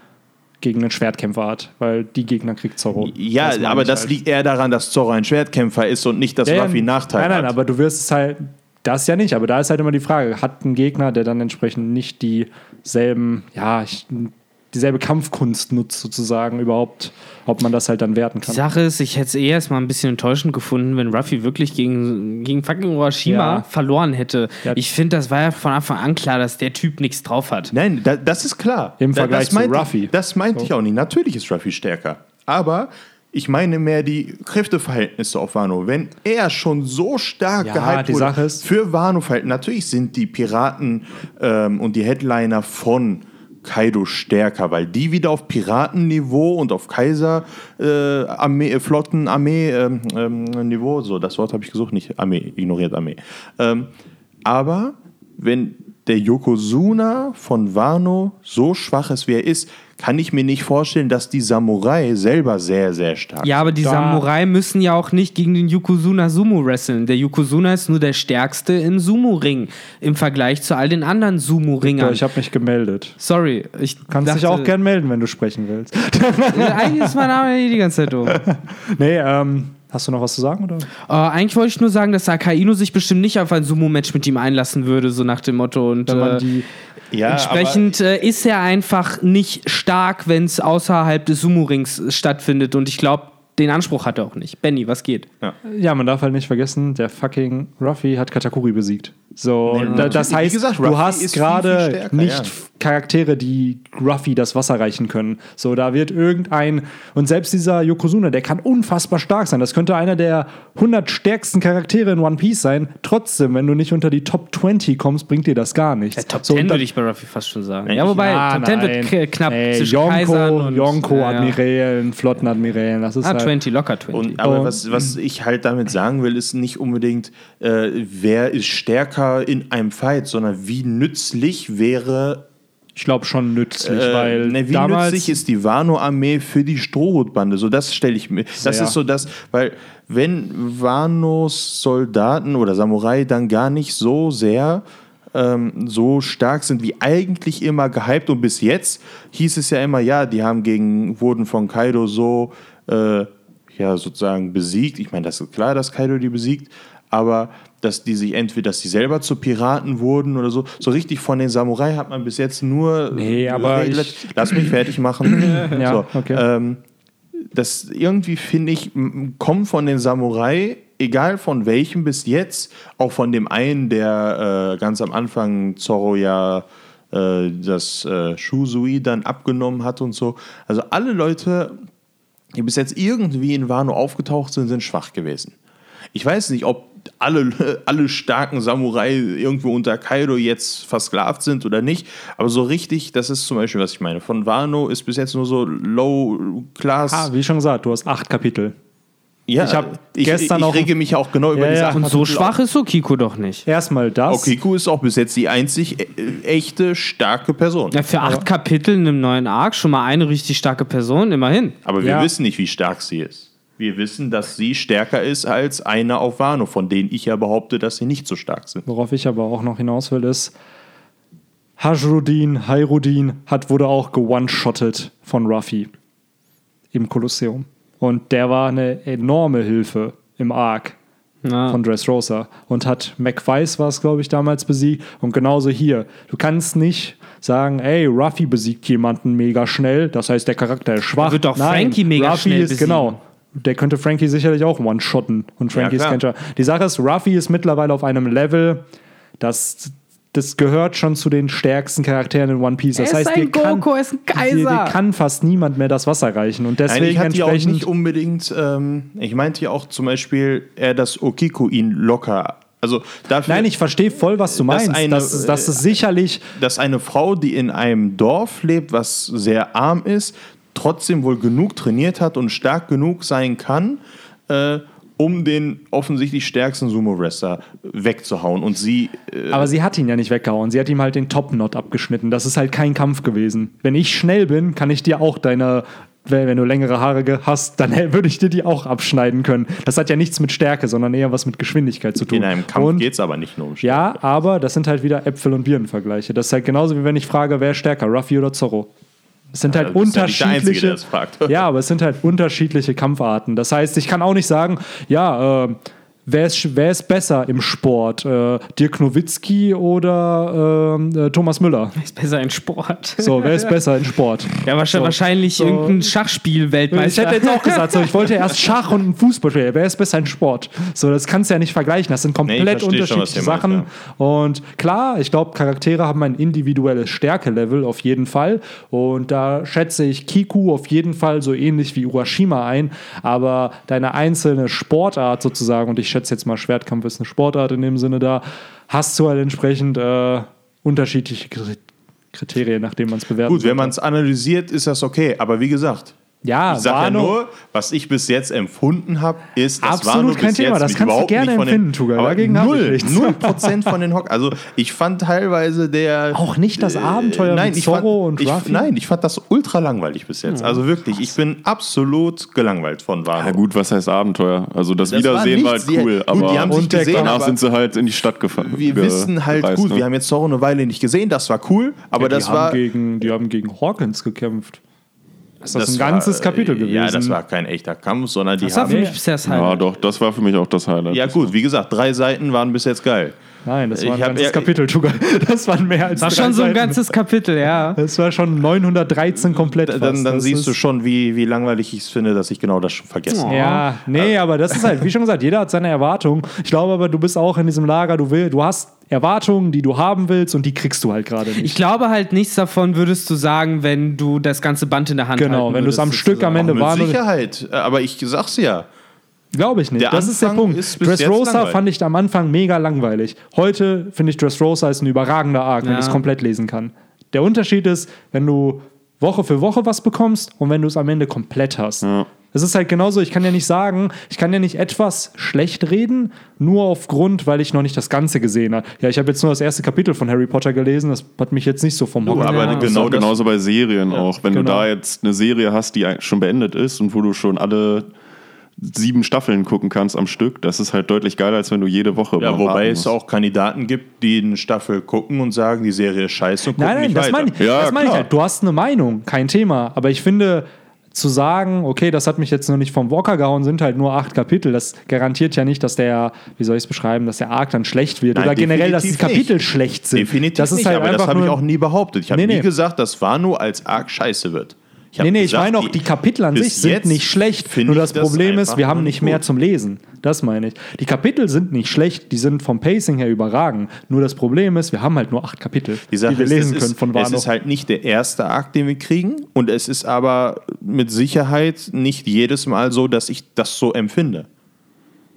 gegen einen Schwertkämpfer hat, weil die Gegner kriegt Zorro. Ja, meine aber das halt. liegt eher daran, dass Zorro ein Schwertkämpfer ist und nicht, dass Ja, Ruffy Nachteil Nein, nein, hat. aber du wirst es halt, das ja nicht, aber da ist halt immer die Frage, hat ein Gegner, der dann entsprechend nicht dieselben, ja, ich, dieselbe Kampfkunst nutzt sozusagen überhaupt, ob man das halt dann werten Die kann. Sache ist, ich hätte es eher erstmal ein bisschen enttäuschend gefunden, wenn Ruffy wirklich gegen, gegen fucking Orochima Ja. verloren hätte. Ja. Ich finde, das war ja von Anfang an klar, dass der Typ nichts drauf hat. Nein, da, das ist klar. Im Da- Vergleich zu Ruffy. Ich, das meinte So. ich auch nicht. Natürlich ist Ruffy stärker. Aber ich meine mehr die Kräfteverhältnisse auf Wano. Wenn er schon so stark Ja, gehypt die wurde Sache ist- für Wano-Verhältnisse, natürlich sind die Piraten ähm, und die Headliner von Kaido stärker, weil die wieder auf Piratenniveau und auf Kaiser äh, Armee, äh, Flottenarmee ähm, ähm, Niveau, so das Wort habe ich gesucht, nicht Armee, ignoriert Armee. Ähm, aber wenn der Yokozuna von Wano so schwach ist, wie er ist, kann ich mir nicht vorstellen, dass die Samurai selber sehr, sehr stark Ja, aber die Da- Samurai müssen ja auch nicht gegen den Yokozuna Sumo wresteln. Der Yokozuna ist nur der stärkste im Sumo-Ring im Vergleich zu all den anderen Ja, Sumo-Ringern. ich habe mich gemeldet. Sorry, ich Kannst dich dachte- auch gern melden, wenn du sprechen willst. Äh, Eigentlich ist mein Name die ganze Zeit dumm. [LAUGHS] Nee, ähm, Hast du noch was zu sagen? Oder? Äh, eigentlich wollte ich nur sagen, dass Akainu sich bestimmt nicht auf ein Sumo-Match mit ihm einlassen würde, so nach dem Motto. Und Wenn man äh, die, Ja, entsprechend äh, ist er einfach nicht stark, wenn es außerhalb des Sumo-Rings stattfindet. Und ich glaube, den Anspruch hat er auch nicht. Benny, was geht? ja, man darf halt nicht vergessen, der fucking Ruffy hat Katakuri besiegt. So, Nee, das heißt, gesagt, du hast gerade nicht ja. Charaktere, die Ruffy das Wasser reichen können. So, da wird irgendein, und selbst dieser Yokozuna, der kann unfassbar stark sein. Das könnte einer der 100 stärksten Charaktere in One Piece sein. Trotzdem, wenn du nicht unter die Top 20 kommst, bringt dir das gar nichts. Der Top so, 10 und dann- würde ich bei Ruffy fast schon sagen. Ja, wobei, Ah, Top 10 wird nein. knapp Ey, zwischen Kaisern Yonko, und Yonko, ja, ja. Admirälen, Flottenadmirälen, das ist Ah, halt, 20, locker 20. Und, aber Und- was, was ich halt damit sagen will, ist nicht unbedingt, äh, wer ist stärker in einem Fight, sondern wie nützlich wäre, ich glaube schon nützlich, äh, weil ne, wie damals nützlich ist die Wano-Armee für die Strohhutbande? So, das stelle ich mir. Das Sehr. ist so das, weil wenn Wanos Soldaten oder Samurai dann gar nicht so sehr ähm, so stark sind wie eigentlich immer gehypt und bis jetzt hieß es ja immer, ja, die haben gegen, wurden von Kaido so äh, ja sozusagen besiegt. Ich meine, das ist klar, dass Kaido die besiegt, aber dass die sich entweder, dass die selber zu Piraten wurden oder so. So richtig von den Samurai hat man bis jetzt nur. Nee, aber ich- Lass mich fertig machen. [CLEARS THROAT] Ja, so, okay. ähm, das irgendwie finde ich, kommen von den Samurai, egal von welchem bis jetzt, auch von dem einen, der äh, ganz am Anfang Zorro ja äh, das äh, Shusui dann abgenommen hat und so. Also alle Leute, die bis jetzt irgendwie in Wano aufgetaucht sind, sind schwach gewesen. Ich weiß nicht, ob alle, [LAUGHS] alle starken Samurai irgendwo unter Kaido jetzt versklavt sind oder nicht, aber so richtig, das ist zum Beispiel, was ich meine. Von Wano ist bis jetzt nur so Low Class. Ah, wie schon gesagt, du hast acht Kapitel. ja, ich hab ich, gestern ich, auch- rege mich auch genau über Ja, die ja. Sachen. und so schwach ist Okiko doch nicht. Erstmal das. Okiku ist auch bis jetzt die einzig äh, echte starke Person. Ja, für acht Kapitel in einem neuen Arc schon mal eine richtig starke Person, immerhin. Aber wir Ja. wissen nicht, wie stark sie ist. Wir wissen, dass sie stärker ist als einer auf Wano, von denen ich ja behaupte, dass sie nicht so stark sind. Worauf ich aber auch noch hinaus will, ist, Hajrudin, Hairudin hat, wurde auch gewone-shottet von Ruffy im Kolosseum. Und der war eine enorme Hilfe im Arc Ja. von Dressrosa und hat McWeiss war es, glaube ich, damals besiegt. Und genauso hier. Du kannst nicht sagen, ey, Ruffy besiegt jemanden mega schnell, das heißt, der Charakter ist schwach. Er wird doch Nein, Frankie mega Ruffy schnell ist, besiegen. Genau. Der könnte Frankie sicherlich auch one-shotten. Und Frankie Ja. Scha- Die Sache ist, Ruffy ist mittlerweile auf einem Level, das, das gehört schon zu den stärksten Charakteren in One Piece. Das Er ist heißt, ein dir kann, Goku, er ist ein dir, Kaiser. dir kann fast niemand mehr das Wasser reichen. Und deswegen ich hatte ja auch entsprechend. nicht unbedingt, ähm, ich meinte ja auch zum Beispiel, äh, dass Okiku ihn locker, also dafür, Nein, ich verstehe voll, was du meinst. eine, das, ist- das ist sicherlich. dass eine Frau, die in einem Dorf lebt, was sehr arm ist, trotzdem wohl genug trainiert hat und stark genug sein kann, äh, um den offensichtlich stärksten Sumo-Wrestler wegzuhauen. Und sie, äh, Aber sie hat ihn ja nicht weggehauen. Sie hat ihm halt den Top-Knot abgeschnitten. Das ist halt kein Kampf gewesen. Wenn ich schnell bin, kann ich dir auch deine. Wenn du längere Haare hast, dann [LAUGHS] würde ich dir die auch abschneiden können. Das hat ja nichts mit Stärke, sondern eher was mit Geschwindigkeit zu tun. in einem Kampf geht es aber nicht nur um Ja, aber das sind halt wieder Äpfel- und Birnenvergleiche. Das ist halt genauso wie wenn ich frage, wer ist stärker, Ruffy oder Zorro. Es sind halt ja unterschiedliche. Einzige, das fragt. [LAUGHS] ja, aber es sind halt unterschiedliche Kampfarten. Das heißt, ich kann auch nicht sagen, ja, äh, wer, ist, wer ist besser im Sport? Äh, Dirk Nowitzki oder ähm, äh, Thomas Müller? Ist besser in Sport. So, wer ist besser im Sport? [LAUGHS] Ja, wahrscheinlich, So. wahrscheinlich So. irgendein Ich Schachspiel-Weltmeister. hätte jetzt auch gesagt, so, ich wollte erst Schach und Fußball spielen. Wer ist besser in Sport? So, das kannst du ja nicht vergleichen. Das sind komplett Nee, ich verstehe schon, was unterschiedliche ihr meint, Sachen. Und klar, ich glaube, Charaktere haben ein individuelles Stärkelevel auf jeden Fall. Und da schätze ich Kiku auf jeden Fall so ähnlich wie Urashima ein. Aber deine einzelne Sportart sozusagen, und ich schätze jetzt mal, Schwertkampf ist eine Sportart in dem Sinne da, hast du halt entsprechend äh, unterschiedliche Kri- Kriterien, nach denen man es bewerten Gut, wenn man es analysiert, ist das okay. Aber wie gesagt, ja, ich sage ja nur, was ich bis jetzt empfunden habe, ist, dass Absolut Wano kein bis Thema. jetzt Das kannst du gerne nicht von empfinden, den, Tuga. aber Dagegen habe ich null, null Prozent von den Hock. Also ich fand teilweise der Auch nicht das Abenteuer nein, mit ich fand, Zorro und ich, Ruffy? Nein, ich fand das ultra langweilig bis jetzt. Also wirklich, ich bin absolut gelangweilt von Wano. Ja gut, was heißt Abenteuer? Also das, Das Wiedersehen war war halt cool, gut, aber die haben sich gesehen, danach aber sind sie halt in die Stadt gefahren. wir wissen halt gereist, gut, ne? wir haben jetzt Zorro eine Weile nicht gesehen, das war cool, aber die das haben war gegen, die haben gegen Hawkins gekämpft. Ist das, ein ganzes war, Kapitel äh, gewesen? Ja, das war kein echter Kampf, sondern die Das war für haben. mich bisher das Ja, Highlight. doch, das war für mich auch das Highlight. Ja, gut, wie gesagt, drei Seiten waren bis jetzt geil. Nein, das war ein Ich hab- ganzes ja, Kapitel, Tuga. [LAUGHS] Das waren mehr als War drei schon so ein Seiten. ganzes Kapitel, ja. Das war schon 913 komplett. Dann, fast. dann Das siehst du schon, wie, wie langweilig ich es finde, dass ich genau das schon vergessen habe. Ja, nee, aber das ist halt, wie schon gesagt, jeder hat seine Erwartungen. Ich glaube aber, du bist auch in diesem Lager, du will, du hast Erwartungen, die du haben willst und die kriegst du halt gerade nicht. Ich glaube halt nichts davon würdest du sagen, wenn du das ganze Band in der Hand Genau, halten wenn du es am Stück am. Ende Mit war. Sicherheit, aber ich sag's ja. Glaube ich nicht. Der das ist der Anfang Punkt. ist Dressrosa langweilig. fand ich am Anfang mega langweilig. Heute finde ich Dressrosa ist ein überragender Arc, wenn Ja. ich es komplett lesen kann. Der Unterschied ist, wenn du Woche für Woche was bekommst und wenn du es am Ende komplett hast. Es ist halt genauso, ich kann ja nicht sagen, ich kann ja nicht etwas schlecht reden, nur aufgrund, weil ich noch nicht das Ganze gesehen habe. Ja, ich habe jetzt nur das erste Kapitel von Harry Potter gelesen, das hat mich jetzt nicht so vom Hocker aber Ja. Genau das, genauso bei Serien auch. Wenn genau. du da jetzt eine Serie hast, die schon beendet ist und wo du schon alle sieben Staffeln gucken kannst am Stück, das ist halt deutlich geiler, als wenn du jede Woche ja, wobei es auch Kandidaten gibt, die eine Staffel gucken und sagen, die Serie ist scheiße und gucken Nein, nein, nicht das meine ich, Ja, das meine ich klar. halt. Du hast eine Meinung, kein Thema. Aber ich finde, zu sagen, okay, das hat mich jetzt noch nicht vom Walker gehauen, sind halt nur acht Kapitel. Das garantiert ja nicht, dass der, wie soll ich es beschreiben, dass der Arc dann schlecht wird. Nein, Oder generell, dass die Kapitel nicht. schlecht sind. Definitiv das ist nicht, halt aber das einfach habe ich nur- auch nie behauptet. Ich habe Nee, nie nee. gesagt, dass Wano als Arc scheiße wird. Ich Nee, nee, ich gesagt, meine auch, die Kapitel an sich sind nicht schlecht. Nur ich das Problem ist, einfach wir haben nicht mehr gut. zum Lesen. Das meine ich. Die Kapitel sind nicht schlecht, die sind vom Pacing her überragend. Nur das Problem ist, wir haben halt nur acht Kapitel, Die Sache die wir ist, lesen es können ist, von Es Wano. ist halt nicht der erste Arc, den wir kriegen. Und es ist aber mit Sicherheit nicht jedes Mal so, dass ich das so empfinde.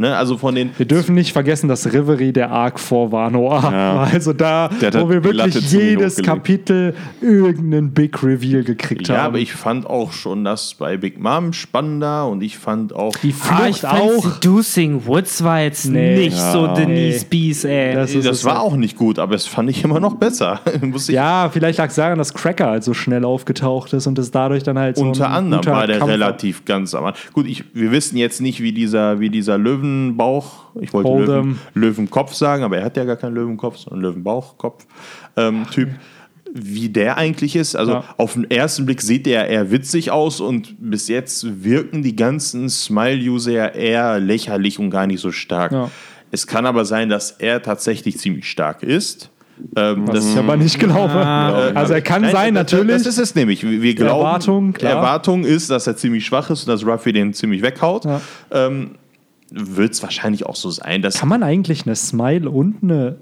Ne? Also von den. Wir dürfen nicht vergessen, dass Reverie der Arc vor Wano war. Ja. Also da, wo wir wirklich jedes. Kapitel irgendeinen Big Reveal gekriegt Ja, haben. aber ich fand auch schon das bei Big Mom spannender und ich fand auch. die Ah, ich Flucht auch. Seducing Woods war jetzt Nee. nicht so Ja. Denise Bees, ey. Das Das, war halt. auch nicht gut, aber es fand ich immer noch besser. [LAUGHS] Muss ich Ja, vielleicht lag es daran, dass Cracker halt so schnell aufgetaucht ist und es dadurch dann halt so Unter ein anderem war der Kampf war. relativ ganz am Anfang. Gut, ich, wir wissen jetzt nicht, wie dieser, wie dieser Löwenbauch, ich wollte. Löwen, Löwenkopf sagen, aber er hat ja gar keinen Löwenkopf, sondern Löwenbauchkopf ähm, wie der eigentlich ist. Also Ja. auf den ersten Blick sieht er eher witzig aus und bis jetzt wirken die ganzen Smile-User eher lächerlich und gar nicht so stark. Ja. Es kann aber sein, dass er tatsächlich ziemlich stark ist. Ähm, Was ich aber nicht glaube. also er kann Nein, sein, das- natürlich. Das ist es nämlich. Wir wir glauben, Erwartung, klar. Erwartung ist, dass er ziemlich schwach ist und dass Ruffy den ziemlich weghaut. Ja. Ähm, Wird es wahrscheinlich auch so sein, dass kann man eigentlich eine Smile und eine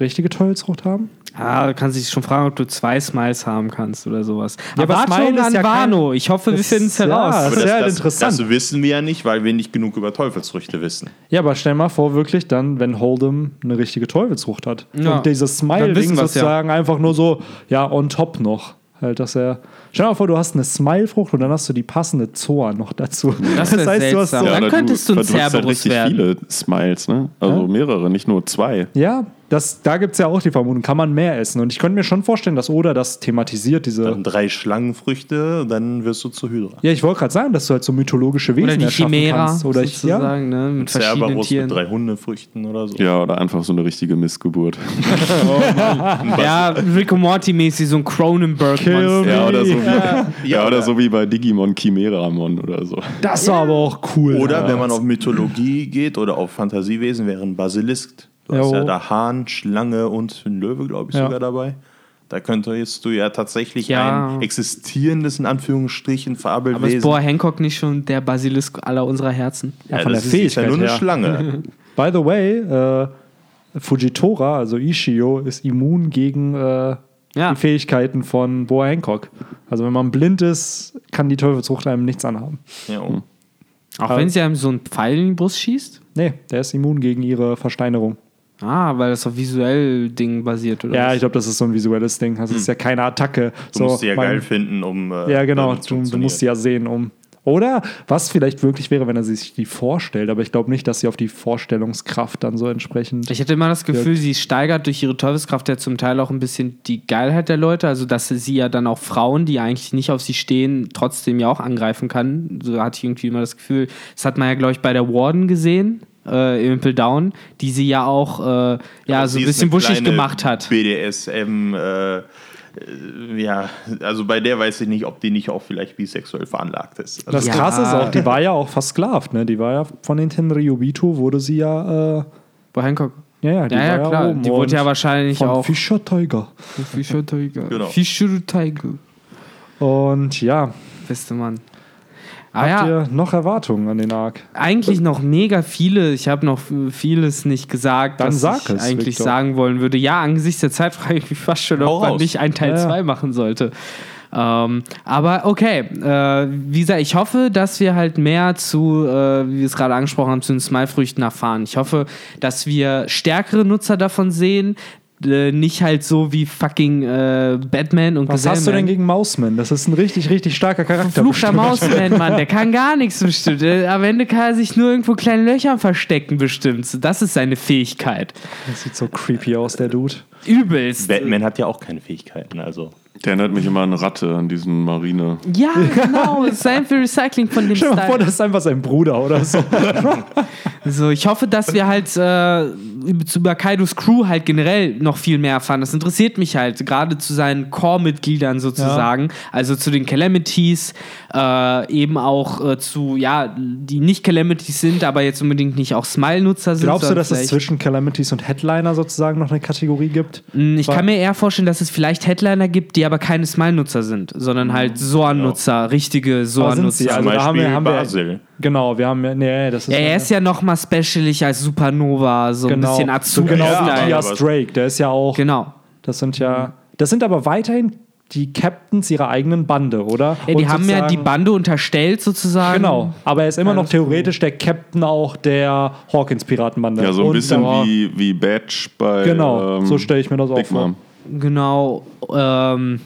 richtige Teufelsfrucht haben? Ah, du kannst dich schon fragen, ob du zwei Smiles haben kannst oder sowas. Ja, aber Erwartungen Smile ist an ja kein- Wano. Ich hoffe, wir Das- finden es heraus. das ja halt das, interessant. Das wissen wir ja nicht, weil wir nicht genug über Teufelsfrüchte wissen. Ja, aber stell mal vor, wirklich dann, wenn Hold'em eine richtige Teufelsfrucht hat. Ja. Und dieses Smile-Ding wir's ja. sozusagen einfach nur so, ja, on top noch. Halt, dass er. Stell dir mal vor, du hast eine Smile-Frucht und dann hast du die passende Zoa noch dazu. Das wär seltsam. Ja, dann könntest du ein verdrückst halt Cerberus richtig werden. viele Smiles, ne? Also mehrere, nicht nur zwei. Ja, das, da gibt es ja auch die Vermutung, kann man mehr essen. Und ich könnte mir schon vorstellen, dass Oda das thematisiert, diese. Dann drei Schlangenfrüchte, dann wirst du zu Hydra. ja, ich wollte gerade sagen, dass du halt so mythologische Wesen Oder die erschaffen Chimera, kannst. Oder ich, ja, sozusagen, ne? Mit verschiedenen Cerberus Tieren. mit drei Hundefrüchten oder so. Ja, oder einfach so eine richtige Missgeburt. [LAUGHS] Ja, Rick und Morty mäßig so ein Cronenberg-Monster. Ja, oder so wie, Ja, ja, oder so wie bei Digimon Chimeramon oder so. das war aber auch cool. Oder ja. wenn man auf Mythologie geht oder auf Fantasiewesen, wäre ein Basilisk. Du hast Jo. ja da Hahn, Schlange und ein Löwe, glaube ich, Ja. sogar dabei. Da könntest du ja tatsächlich Ja. ein existierendes, in Anführungsstrichen, Aber ist Fabelwesen. Boa Hancock nicht schon der Basilisk aller unserer Herzen? Ja, von das der ist, ist ja nur eine. Schlange. [LAUGHS] By the way, äh, Fujitora, also Ishio, ist immun gegen äh, Ja. die Fähigkeiten von Boa Hancock. Also wenn man blind ist, kann die Teufelsfrucht einem nichts anhaben. ja, oh. Auch wenn sie einem so einen Pfeil in die Brust schießt? Nee, der ist immun gegen ihre Versteinerung. Ah, weil das auf visuell Ding basiert, oder? Ja, was? ich glaube, das ist so ein visuelles Ding. Das ist ja keine Attacke. Hm. Du so, musst die ja man- geil finden, um. äh, Ja, genau. Du, du musst sie ja sehen, um. Oder was vielleicht wirklich wäre, wenn er sich die vorstellt, aber ich glaube nicht, dass sie auf die Vorstellungskraft dann so entsprechend. Ich hätte immer das Gefühl, sie steigert durch ihre Teufelskraft ja zum Teil auch ein bisschen die Geilheit der Leute. Also, dass sie ja dann auch Frauen, die eigentlich nicht auf sie stehen, trotzdem ja auch angreifen kann. So hatte ich irgendwie immer das Gefühl. Das hat man ja, glaube ich, bei der Warden gesehen, äh, im Impel Down, die sie ja auch äh, ja, Aber so ein bisschen buschig gemacht hat. BDSM. Äh, ja, also bei der weiß ich nicht, ob die nicht auch vielleicht bisexuell veranlagt ist. Also Das Ja. Krasse ist auch, die war ja auch versklavt, ne? Die war ja von den Tenryubito, wurde sie ja, äh, Bei Hancock. ja, ja, die Ja, ja, klar. oben Die wurde ja wahrscheinlich von auch. Fischer Tiger. Fischer Tiger. Genau. Fischer Tiger. Und ja, Beste Mann. Ah habt ja, ihr noch Erwartungen an den Arc? eigentlich noch mega viele. Ich habe noch vieles nicht gesagt, Dann was sag ich es, eigentlich Victor. sagen wollen würde. Ja, angesichts der Zeit frage ich mich fast schon, Hau ob man raus. nicht ein Teil Ja, ja. 2 machen sollte. Ähm, aber okay, äh, wie gesagt, ich hoffe, dass wir halt mehr zu, äh, wie wir es gerade angesprochen haben, zu den Smile-Früchten erfahren. Ich hoffe, dass wir stärkere Nutzer davon sehen, äh, nicht halt so wie fucking äh, Batman und Was hast du denn Gesellman. gegen Mausman? Das ist ein richtig, richtig starker Charakter. Fluchter. Mausman, Mann, der kann gar nichts bestimmt. [LAUGHS] Am Ende kann er sich nur irgendwo kleine Löcher verstecken, bestimmt. Das ist seine Fähigkeit. Das sieht so creepy aus, der Dude. Übelst. Batman hat ja auch keine Fähigkeiten, also. Der erinnert mich immer an Ratte, an diesen Marine. Ja, genau. [LAUGHS] Sein für Recycling von dem Stell dir mal vor, das ist einfach sein Bruder oder so. [LAUGHS] So, ich hoffe, dass wir halt äh, über Kaidos Crew halt generell noch viel mehr erfahren. Das interessiert mich halt, gerade zu seinen Core-Mitgliedern sozusagen, also zu den Calamities, äh, eben auch äh, zu, ja, die nicht Calamities sind, aber jetzt unbedingt nicht auch Smile-Nutzer sind. Glaubst du, dass es zwischen Calamities und Headliner sozusagen noch eine Kategorie gibt? Mm, Ich kann mir eher vorstellen, dass es vielleicht Headliner gibt, die aber keine Smile-Nutzer sind, sondern halt Soan-Nutzer, richtige sind sie? Soan-Nutzer. Also Zum da haben wir, haben wir. Genau, wir haben ja, nee, das ist Ja, er ist ja noch mal specialig als Supernova, so genau, ein bisschen so genau wie Ja, Drake, der ist ja auch, Genau. das sind ja, das sind aber weiterhin die Captains ihrer eigenen Bande, oder? Ja, die Und haben ja die Bande unterstellt sozusagen. Genau, aber er ist immer noch Alles theoretisch der Captain auch der Hawkins-Piratenbande. Ja, so ein Und bisschen wie, wie Badge bei. Genau, ähm, so stelle ich mir das auch Big vor. Mom. Genau. Ähm,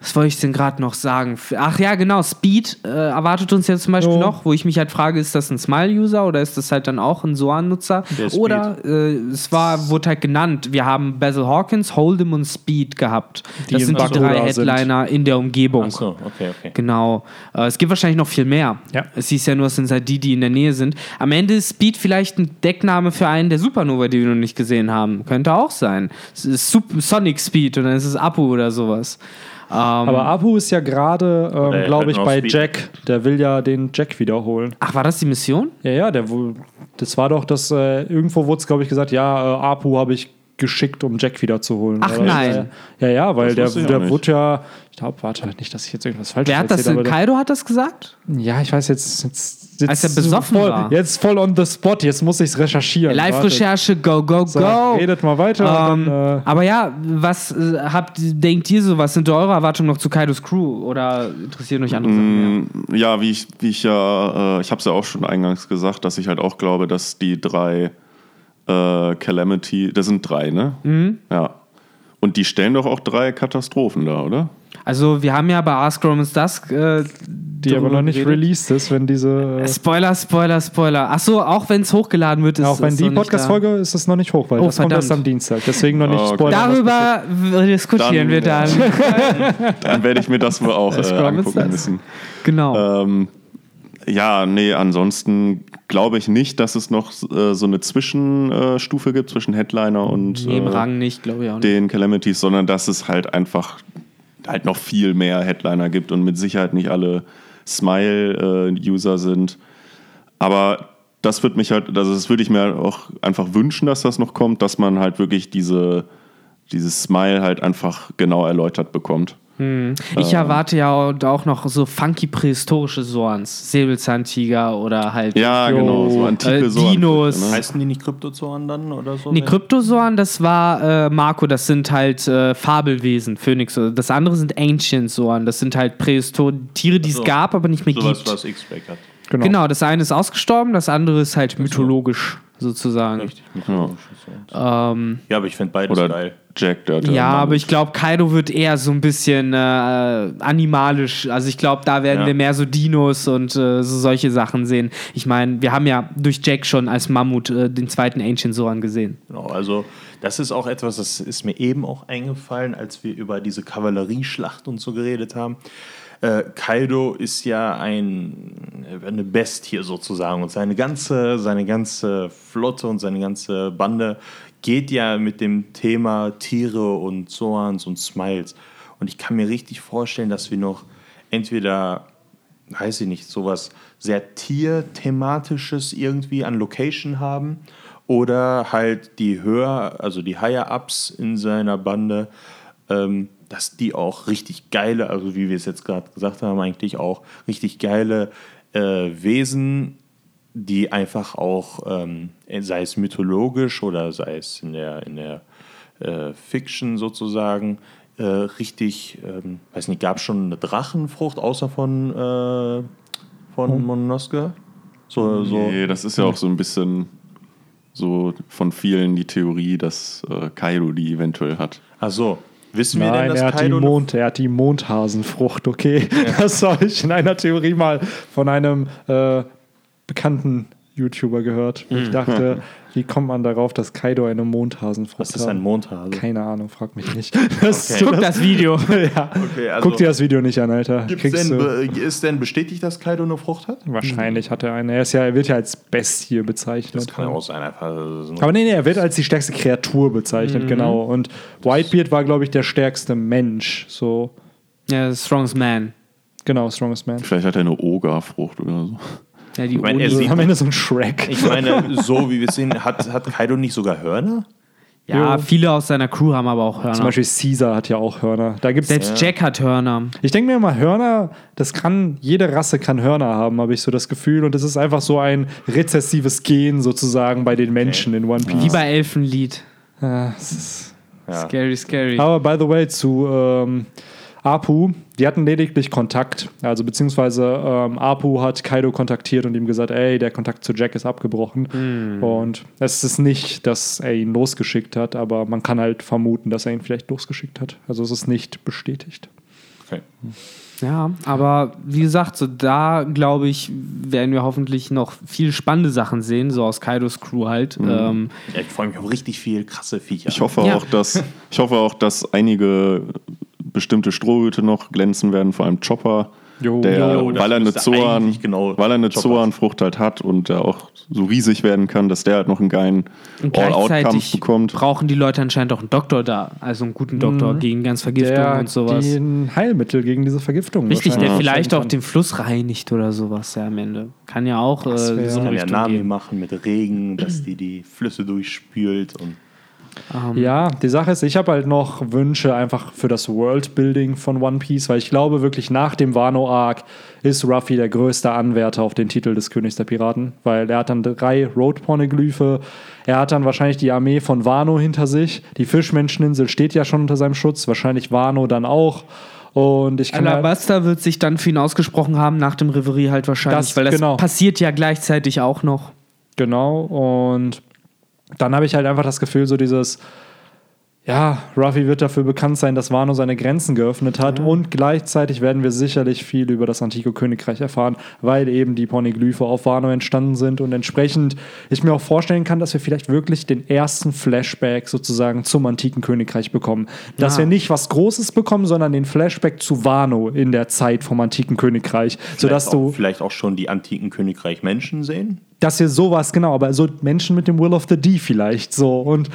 was wollte ich denn gerade noch sagen? Ach ja, genau. Speed äh, erwartet uns jetzt zum Beispiel Jo. noch, wo ich mich halt frage, ist das ein Smile-User oder ist das halt dann auch ein Soan-Nutzer? Oder äh, es war, wurde halt genannt, wir haben Basil Hawkins, Hold'em und Speed gehabt. Die das in sind die drei sind. Headliner in der Umgebung. Ach so, okay, okay. Genau. Äh, es gibt wahrscheinlich noch viel mehr. Ja. Es hieß ja nur, es sind halt die, die in der Nähe sind. Am Ende ist Speed vielleicht ein Deckname für einen der Supernova, die wir noch nicht gesehen haben. Könnte auch sein. Sonic Speed und dann ist es Apu oder sowas. Ähm, Aber Apu ist ja gerade, ähm, glaube ich, bei Speed. Jack. Der will ja den Jack wiederholen. ach, war das die Mission? Ja, ja, der wohl. Das war doch das. Äh, irgendwo wurde es, glaube ich, gesagt, ja, äh, Apu habe ich geschickt, um Jack wiederzuholen. Ach, Oder- nein. Ja, ja, weil Das der, der wurde ja. Ich glaube, warte, nicht, dass ich jetzt irgendwas falsch Wer hat das denn? Kaido hat das gesagt? Ja, ich weiß jetzt. jetzt, jetzt Als er besoffen voll, war. Jetzt voll on the spot, jetzt muss ich es recherchieren. Live-Recherche, go, go, So, go. redet mal weiter. Ähm, und dann, äh, aber ja, was äh, habt, denkt ihr so? Was sind eure Erwartungen noch zu Kaidos Crew? Oder interessieren euch andere Sachen mehr? Ja, wie ich, wie ich ja, äh, ich habe es ja auch schon eingangs gesagt, dass ich halt auch glaube, dass die drei äh, Calamity, das sind drei, ne? Mhm. Ja. Und die stellen doch auch drei Katastrophen da, oder? Also, wir haben ja bei Ask Romans Dusk äh, die aber noch nicht released ist, wenn diese. Äh, Spoiler, Spoiler, Spoiler. Ach so, auch wenn es hochgeladen wird, ist auch wenn ist die Podcast-Folge ist es noch nicht hoch, weil Oh, das kommt erst verdammt. am Dienstag. Deswegen noch nicht Oh, was Darüber diskutieren Dann, wir dann. [LAUGHS] Dann werde ich mir das wohl auch äh, angucken müssen. genau. Ähm, ja, nee, ansonsten glaube ich nicht, dass es noch äh, so eine Zwischenstufe gibt zwischen Headliner und Neben äh, nicht, glaube ich auch nicht. den Calamities, sondern dass es halt einfach halt noch viel mehr Headliner gibt und mit Sicherheit nicht alle Smile-User sind. Aber das würde mich halt, also das würde ich mir auch einfach wünschen, dass das noch kommt, dass man halt wirklich diese, dieses Smile halt einfach genau erläutert bekommt. Ich erwarte ja auch noch so funky prähistorische Sorns. Säbelzahntiger oder halt. Ja, Jo. genau, so antike Äh, Sorten, Dinos. Ne? Heißen die nicht Kryptozoan dann oder so? Nee, Kryptosoren, das war äh, Marco, das sind halt äh, Fabelwesen, Phönix. Das andere sind Ancient-Soren, das sind halt Prähistor Tiere, die es gab, aber nicht mehr Sowas, gibt. was X-Pack hat. Genau. Genau, das eine ist ausgestorben, das andere ist halt mythologisch sozusagen. Richtig. Ja. Ähm, Ja, aber ich finde beides Oder geil. Jack, hatte ja, aber ich glaube, Kaido wird eher so ein bisschen äh, animalisch. Also ich glaube, da werden Ja. wir mehr so Dinos und äh, so solche Sachen sehen. Ich meine, wir haben ja durch Jack schon als Mammut äh, den zweiten Ancient Soran gesehen. Genau, also das ist auch etwas, das ist mir eben auch eingefallen, als wir über diese Kavallerieschlacht und so geredet haben. Äh, Kaido ist ja ein, eine Bestie sozusagen und seine ganze, seine ganze Flotte und seine ganze Bande geht ja mit dem Thema Tiere und Zoans und Smiles. Und ich kann mir richtig vorstellen, dass wir noch entweder, weiß ich nicht, sowas sehr tierthematisches irgendwie an Location haben oder halt die höher, also die Higher-Ups in seiner Bande, ähm, dass die auch richtig geile, also wie wir es jetzt gerade gesagt haben, eigentlich auch richtig geile äh, Wesen, die einfach auch, ähm, sei es mythologisch oder sei es in der, in der äh, Fiction sozusagen, äh, richtig, ähm, weiß nicht, gab es schon eine Drachenfrucht außer von, äh, von Mononoske? So, so. Nee, das ist ja auch so ein bisschen so von vielen die Theorie, dass äh, Kaido die eventuell hat. Ach so. Wissen wir denn, Nein, dass er hat, die Kaido Mond, er hat die Mondhasenfrucht, okay. [LAUGHS] Das habe ich in einer Theorie mal von einem äh, bekannten YouTuber gehört. wo Hm. Ich dachte, [LAUGHS] wie kommt man darauf, dass Kaido eine Mondhasenfrucht Was ist hat? ein Mondhase? Keine Ahnung, frag mich nicht. [LAUGHS] Das, Okay. Guck das Video. [LAUGHS] ja. Okay, also Guck dir das Video nicht an, Alter. denn, ist denn bestätigt, dass Kaido eine Frucht hat? Wahrscheinlich hat er eine. Er, ist ja, er wird ja als Bestie bezeichnet. Das kann ja auch sein. Aber nee, nee, er wird als die stärkste Kreatur bezeichnet, Mhm. genau. Und Whitebeard war, glaube ich, der stärkste Mensch. So, Ja, Strongest Man. genau, Strongest Man. Vielleicht hat er eine Oga-Frucht oder so. Ja, die meine, er sieht- am Ende so ein Shrek. Ich meine, [LAUGHS] so wie wir es sehen, hat, hat Kaido nicht sogar Hörner? ja, Jo. viele aus seiner Crew haben aber auch Hörner. Zum Beispiel Caesar hat ja auch Hörner. Da gibt's Selbst Jack hat Hörner. Ich denke mir immer, Hörner, das kann, jede Rasse kann Hörner haben, habe ich so das Gefühl. Und es ist einfach so ein rezessives Gen sozusagen bei den Menschen in One Piece. Wie bei Elfenlied. Ja, es ist Ja. Scary, scary. Aber by the way, zu ähm, Apu, die hatten lediglich Kontakt. Also beziehungsweise ähm, Apu hat Kaido kontaktiert und ihm gesagt, ey, der Kontakt zu Jack ist abgebrochen. Und es ist nicht, dass er ihn losgeschickt hat, aber man kann halt vermuten, dass er ihn vielleicht losgeschickt hat. Also es ist nicht bestätigt. Okay. Ja, aber wie gesagt, so da glaube ich, werden wir hoffentlich noch viel spannende Sachen sehen, so aus Kaidos Crew halt. Ähm, Ja, ich freue mich auf richtig viel krasse Viecher. Ich hoffe Ja. auch, dass ich hoffe auch, dass einige bestimmte Strohhüte noch glänzen werden, vor allem Chopper, Jo, der, jo, weil er eine Zoan, genau weil er eine Zoan-Frucht halt hat und der auch so riesig werden kann, dass der halt noch einen geilen All-Out-Kampf bekommt. brauchen die Leute anscheinend auch einen Doktor da, also einen guten Doktor gegen ganz Vergiftung der und sowas. ein Heilmittel gegen diese Vergiftung. Richtig, der wahrscheinlich vielleicht auch den Fluss reinigt oder sowas ja am Ende. Kann ja auch äh, so eine kann ja Richtung Nami gehen. machen mit Regen, dass die die Flüsse durchspült und Ja, die Sache ist, ich habe halt noch Wünsche einfach für das Worldbuilding von One Piece, weil ich glaube wirklich nach dem Wano-Arc ist Ruffy der größte Anwärter auf den Titel des Königs der Piraten, weil er hat dann drei Road-Pornoglyphe, er hat dann wahrscheinlich die Armee von Wano hinter sich, die Fischmenscheninsel steht ja schon unter seinem Schutz, wahrscheinlich Wano dann auch und ich kann halt, Alabasta wird sich dann für ihn ausgesprochen haben, nach dem Reverie halt wahrscheinlich, Das- weil das genau. passiert ja gleichzeitig auch noch. Genau, und dann habe ich halt einfach das Gefühl, so dieses, ja, Ruffy wird dafür bekannt sein, dass Wano seine Grenzen geöffnet hat und gleichzeitig werden wir sicherlich viel über das antike Königreich erfahren, weil eben die Poneglyphe auf Wano entstanden sind und entsprechend ich mir auch vorstellen kann, dass wir vielleicht wirklich den ersten Flashback sozusagen zum antiken Königreich bekommen. Dass Ja. wir nicht was Großes bekommen, sondern den Flashback zu Wano in der Zeit vom antiken Königreich, sodass vielleicht, auch, du vielleicht auch schon die antiken Königreich Menschen sehen. dass wir sowas, genau, aber so Menschen mit dem Will of the D vielleicht so. Und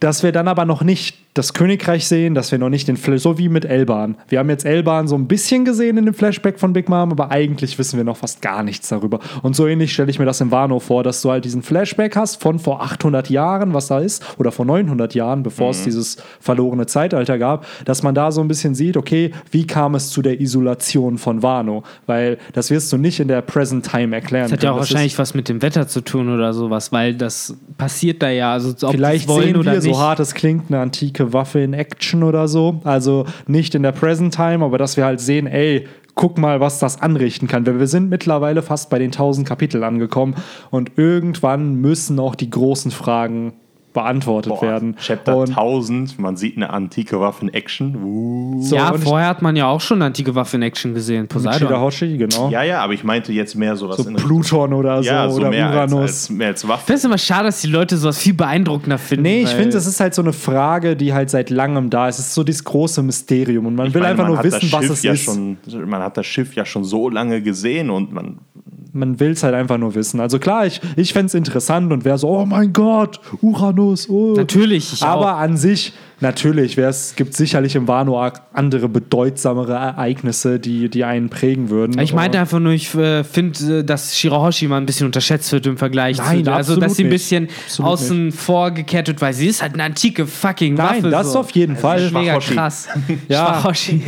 dass wir dann aber noch nicht das Königreich sehen, dass wir noch nicht den Flash, so wie mit Elban. Wir haben jetzt Elban so ein bisschen gesehen in dem Flashback von Big Mom, aber eigentlich wissen wir noch fast gar nichts darüber. Und so ähnlich stelle ich mir das in Wano vor, dass du halt diesen Flashback hast von vor 800 Jahren, was da ist, oder vor 900 Jahren, bevor es dieses verlorene Zeitalter gab, dass man da so ein bisschen sieht, okay, wie kam es zu der Isolation von Wano? Weil das wirst du nicht in der Present Time erklären. Das hat ja auch. Das wahrscheinlich was mit dem Wetter zu tun oder sowas, weil das passiert da ja. Also ob Vielleicht wollen sehen oder wir, nicht. so hart es klingt, eine antike Waffe in Action oder so. Also nicht in der Present Time, aber dass wir halt sehen, ey, guck mal, was das anrichten kann. Wir wir sind mittlerweile fast bei den 1000 Kapiteln angekommen und irgendwann müssen auch die großen Fragen beantwortet Boah, werden. Chapter und 1000, man sieht eine antike Waffe in Action. Uh. so, ja, ich- vorher hat man ja auch schon eine antike Waffe in Action gesehen. Poseidon. Shirahoshi, genau. Ja, ja, aber ich meinte jetzt mehr sowas so in Pluton oder so, ja, so oder mehr als, Uranus. als, mehr als Ich Waffe. finde es immer schade, dass die Leute sowas viel beeindruckender finden. Nee, ich finde, es ist halt so eine Frage, die halt seit langem da ist. Es ist so dieses große Mysterium und man Ich will meine, einfach man nur wissen, das was Schiff es ja ist. Schon, man hat das Schiff ja schon so lange gesehen und man. Man will es halt einfach nur wissen. Also klar, ich, ich fände es interessant und wäre so, oh mein Gott, Uranus. Oh. Natürlich, ich Aber auch. an sich Natürlich, es gibt sicherlich im Wano-Arc andere bedeutsamere Ereignisse, die, die einen prägen würden. Ich meinte einfach nur, ich äh, finde, dass Shirahoshi mal ein bisschen unterschätzt wird im Vergleich Nein, zu. Also, dass sie ein nicht. bisschen Absolut außen vor gekehrt wird, weil sie ist halt eine antike fucking Nein, Waffe. das so. auf jeden Fall. ist mega krass. Ja. Schwachoshi.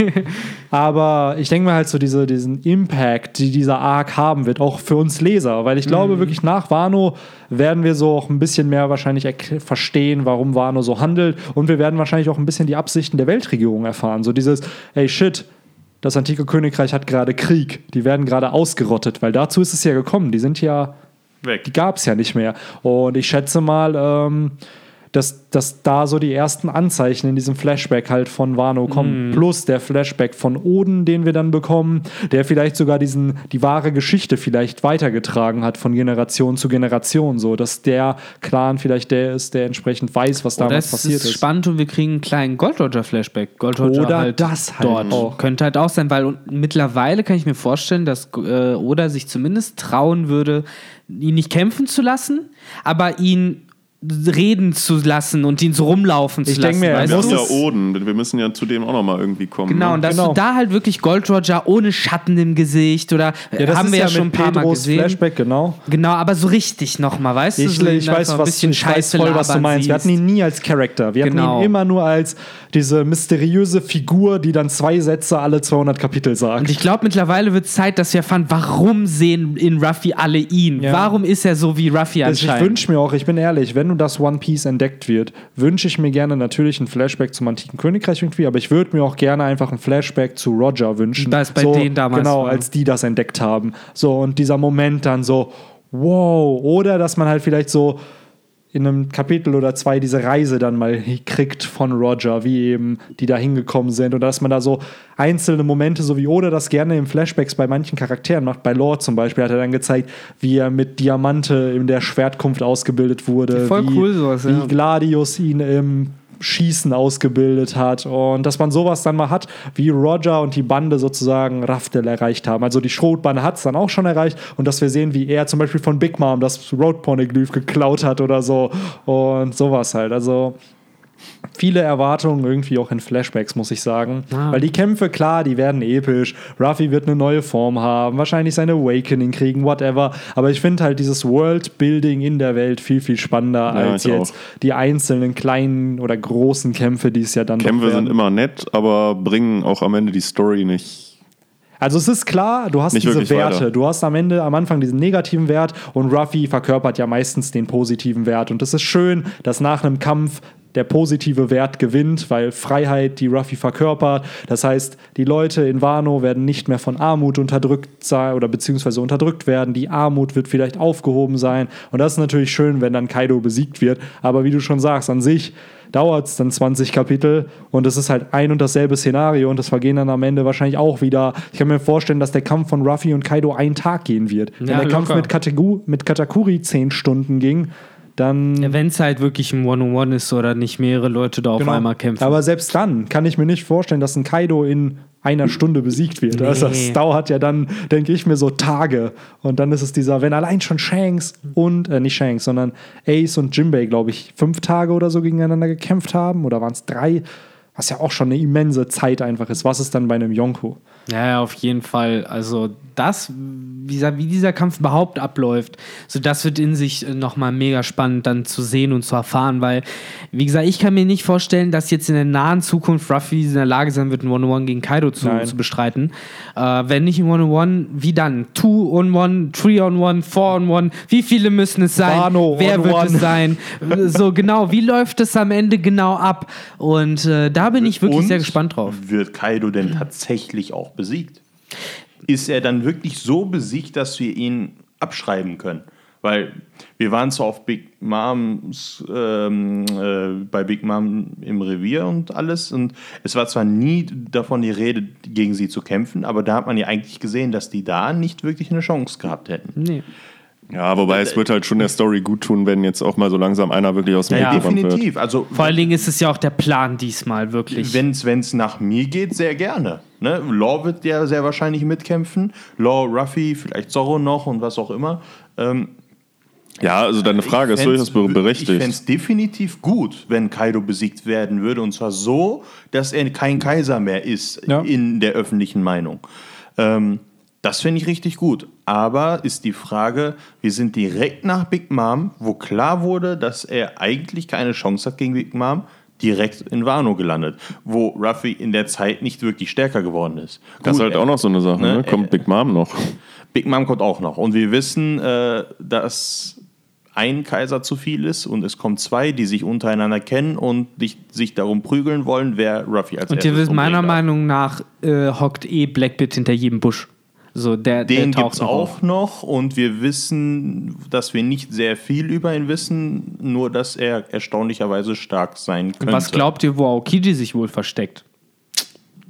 Aber ich denke mal halt so diese, diesen Impact, die dieser Arc haben wird, auch für uns Leser. Weil ich glaube wirklich nach Wano werden wir so auch ein bisschen mehr wahrscheinlich verstehen, warum Wano so handelt. Und wir werden wahrscheinlich auch ein bisschen die Absichten der Weltregierung erfahren. So dieses, ey shit, das antike Königreich hat gerade Krieg. Die werden gerade ausgerottet, weil dazu ist es ja gekommen. Die sind ja die Weg. gab es ja nicht mehr. Und ich schätze mal, ähm, dass, dass da so die ersten Anzeichen in diesem Flashback halt von Wano kommen. Plus der Flashback von Oden, den wir dann bekommen, der vielleicht sogar diesen, die wahre Geschichte vielleicht weitergetragen hat von Generation zu Generation. So, dass der Clan vielleicht der ist, der entsprechend weiß, was damals es passiert ist ist. spannend und wir kriegen einen kleinen Gold Roger Flashback. Gold Roger Oder halt das halt dort. auch. Könnte halt auch sein, weil mittlerweile kann ich mir vorstellen, dass äh, Oda sich zumindest trauen würde, ihn nicht kämpfen zu lassen, aber ihn reden zu lassen und ihn so rumlaufen zu Ich denk lassen. mir, er weißt Wir du? es- ja Oden, wir müssen ja zu dem auch nochmal irgendwie kommen. Genau, ne? und dass Genau. du da halt wirklich Gold Roger ohne Schatten im Gesicht oder Ja, das haben wir ja, mit schon ein paar Mal Pedros gesehen. Flashback, genau. Genau, aber so richtig nochmal, weißt du? Ich, so ihn ich weiß, was, bisschen ich weiß Scheiße voll, was du meinst. Wir hatten siehst. ihn nie als Charakter. Wir Genau. hatten ihn immer nur als diese mysteriöse Figur, die dann zwei Sätze alle 200 Kapitel sagt. Und ich glaube, mittlerweile wird es Zeit, dass wir erfahren, warum sehen in Ruffy alle ihn? Ja. Warum ist er so wie Ruffy Das- ich anscheinend? wünsche mir auch, ich bin ehrlich, wenn du das One Piece entdeckt wird, wünsche ich mir gerne natürlich ein Flashback zum antiken Königreich irgendwie, aber ich würde mir auch gerne einfach ein Flashback zu Roger wünschen. Das bei so, denen damals Genau, war. als die das entdeckt haben. So, und dieser Moment dann so, wow. Oder dass man halt vielleicht so in einem Kapitel oder zwei diese Reise dann mal kriegt von Roger, wie eben die da hingekommen sind und dass man da so einzelne Momente, so wie Oda das gerne im Flashbacks bei manchen Charakteren macht. Bei Lord zum Beispiel hat er dann gezeigt, wie er mit Diamante in der Schwertkunft ausgebildet wurde, Voll wie, cool sowas, wie ja. Gladius ihn im Schießen ausgebildet hat und dass man sowas dann mal hat, wie Roger und die Bande sozusagen Raftel erreicht haben. Also die Schrotbande hat es dann auch schon erreicht und dass wir sehen, wie er zum Beispiel von Big Mom das Road Poneglyph geklaut hat oder so und sowas halt. Also viele Erwartungen irgendwie auch in Flashbacks, muss ich sagen. Ah. Weil die Kämpfe, klar, die werden episch. Ruffy wird eine neue Form haben, wahrscheinlich sein Awakening kriegen, whatever. Aber ich finde halt dieses Worldbuilding in der Welt viel, viel spannender Ja, als jetzt auch. die einzelnen kleinen oder großen Kämpfe, die es ja dann doch Kämpfe sind immer nett, aber bringen auch am Ende die Story nicht. Also es ist klar, du hast Nicht diese Werte. weiter. Du hast am Ende, am Anfang diesen negativen Wert und Ruffy verkörpert ja meistens den positiven Wert. Und es ist schön, dass nach einem Kampf der positive Wert gewinnt, weil Freiheit die Ruffy verkörpert. Das heißt, die Leute in Wano werden nicht mehr von Armut unterdrückt sein oder beziehungsweise unterdrückt werden. Die Armut wird vielleicht aufgehoben sein. Und das ist natürlich schön, wenn dann Kaido besiegt wird. Aber wie du schon sagst, an sich dauert es dann 20 Kapitel und es ist halt ein und dasselbe Szenario und das vergehen dann am Ende wahrscheinlich auch wieder. Ich kann mir vorstellen, dass der Kampf von Ruffy und Kaido einen Tag gehen wird. Wenn Ja, der Kampf locker. mit, Kategu mit Katakuri 10 Stunden ging, dann. Ja, Wenn es halt wirklich ein One-on-One ist oder nicht mehrere Leute da auf Genau. einmal kämpfen. Aber selbst dann kann ich mir nicht vorstellen, dass ein Kaido in einer Stunde besiegt wird. Also das Nee. dauert ja dann, denke ich mir, so Tage. Und dann ist es dieser, wenn allein schon Shanks und, äh, nicht Shanks, sondern Ace und Jimbei, glaube ich, fünf Tage oder so gegeneinander gekämpft haben, oder waren es drei, was ja auch schon eine immense Zeit einfach ist. Was ist dann bei einem Yonko? Ja, auf jeden Fall. Also das, wie, dieser- wie dieser Kampf überhaupt abläuft, so das wird in sich nochmal mega spannend dann zu sehen und zu erfahren, weil, wie gesagt, ich kann mir nicht vorstellen, dass jetzt in der nahen Zukunft Ruffy in der Lage sein wird, ein One-on-One gegen Kaido zu, zu bestreiten. Äh, wenn nicht ein One-on-One, wie dann? Two-on-One, Three-on-One, Four-on-One, wie viele müssen es sein? Wano Wer on wird one. es sein? so genau, wie läuft es am Ende genau ab? Und äh, da bin ich wirklich sehr gespannt drauf. Wird Kaido denn tatsächlich auch besiegt? Ist er dann wirklich so besiegt, dass wir ihn abschreiben können? Weil wir waren zwar auf Big Moms, ähm, äh, bei Big Mom im Revier und alles und es war zwar nie davon die Rede, gegen sie zu kämpfen, aber da hat man ja eigentlich gesehen, dass die da nicht wirklich eine Chance gehabt hätten. Nee. Ja, wobei es wird halt schon der Story gut tun, wenn jetzt auch mal so langsam einer wirklich aus dem Ja, Weg geräumt wird. Definitiv. Also Vor allen Dingen ist es ja auch der Plan diesmal, wirklich. Wenn es nach mir geht, sehr gerne. Ne? Law wird ja sehr wahrscheinlich mitkämpfen. Law, Ruffy, vielleicht Zorro noch und was auch immer. Ähm, Ja, also deine Frage ist durchaus Ich fände berechtigt. es definitiv gut, wenn Kaido besiegt werden würde. Und zwar so, dass er kein Kaiser mehr ist Ja. in der öffentlichen Meinung. Ähm, das finde ich richtig gut. Aber ist die Frage, wir sind direkt nach Big Mom, wo klar wurde, dass er eigentlich keine Chance hat gegen Big Mom, direkt in Wano gelandet, wo Ruffy in der Zeit nicht wirklich stärker geworden ist. Das ist halt auch noch so eine Sache. Ne, Ne? Kommt äh, Big Mom noch. Big Mom kommt auch noch. Und wir wissen, äh, dass ein Kaiser zu viel ist und es kommen zwei, die sich untereinander kennen und dich, sich darum prügeln wollen, wer Ruffy als Und ihr wisst, meiner. Meinung nach äh, hockt eh Blackbeard hinter jedem Busch. So, der, Den gibt es auch noch und wir wissen, dass wir nicht sehr viel über ihn wissen, nur dass er erstaunlicherweise stark sein könnte. Was glaubt ihr, wo Aokiji sich wohl versteckt?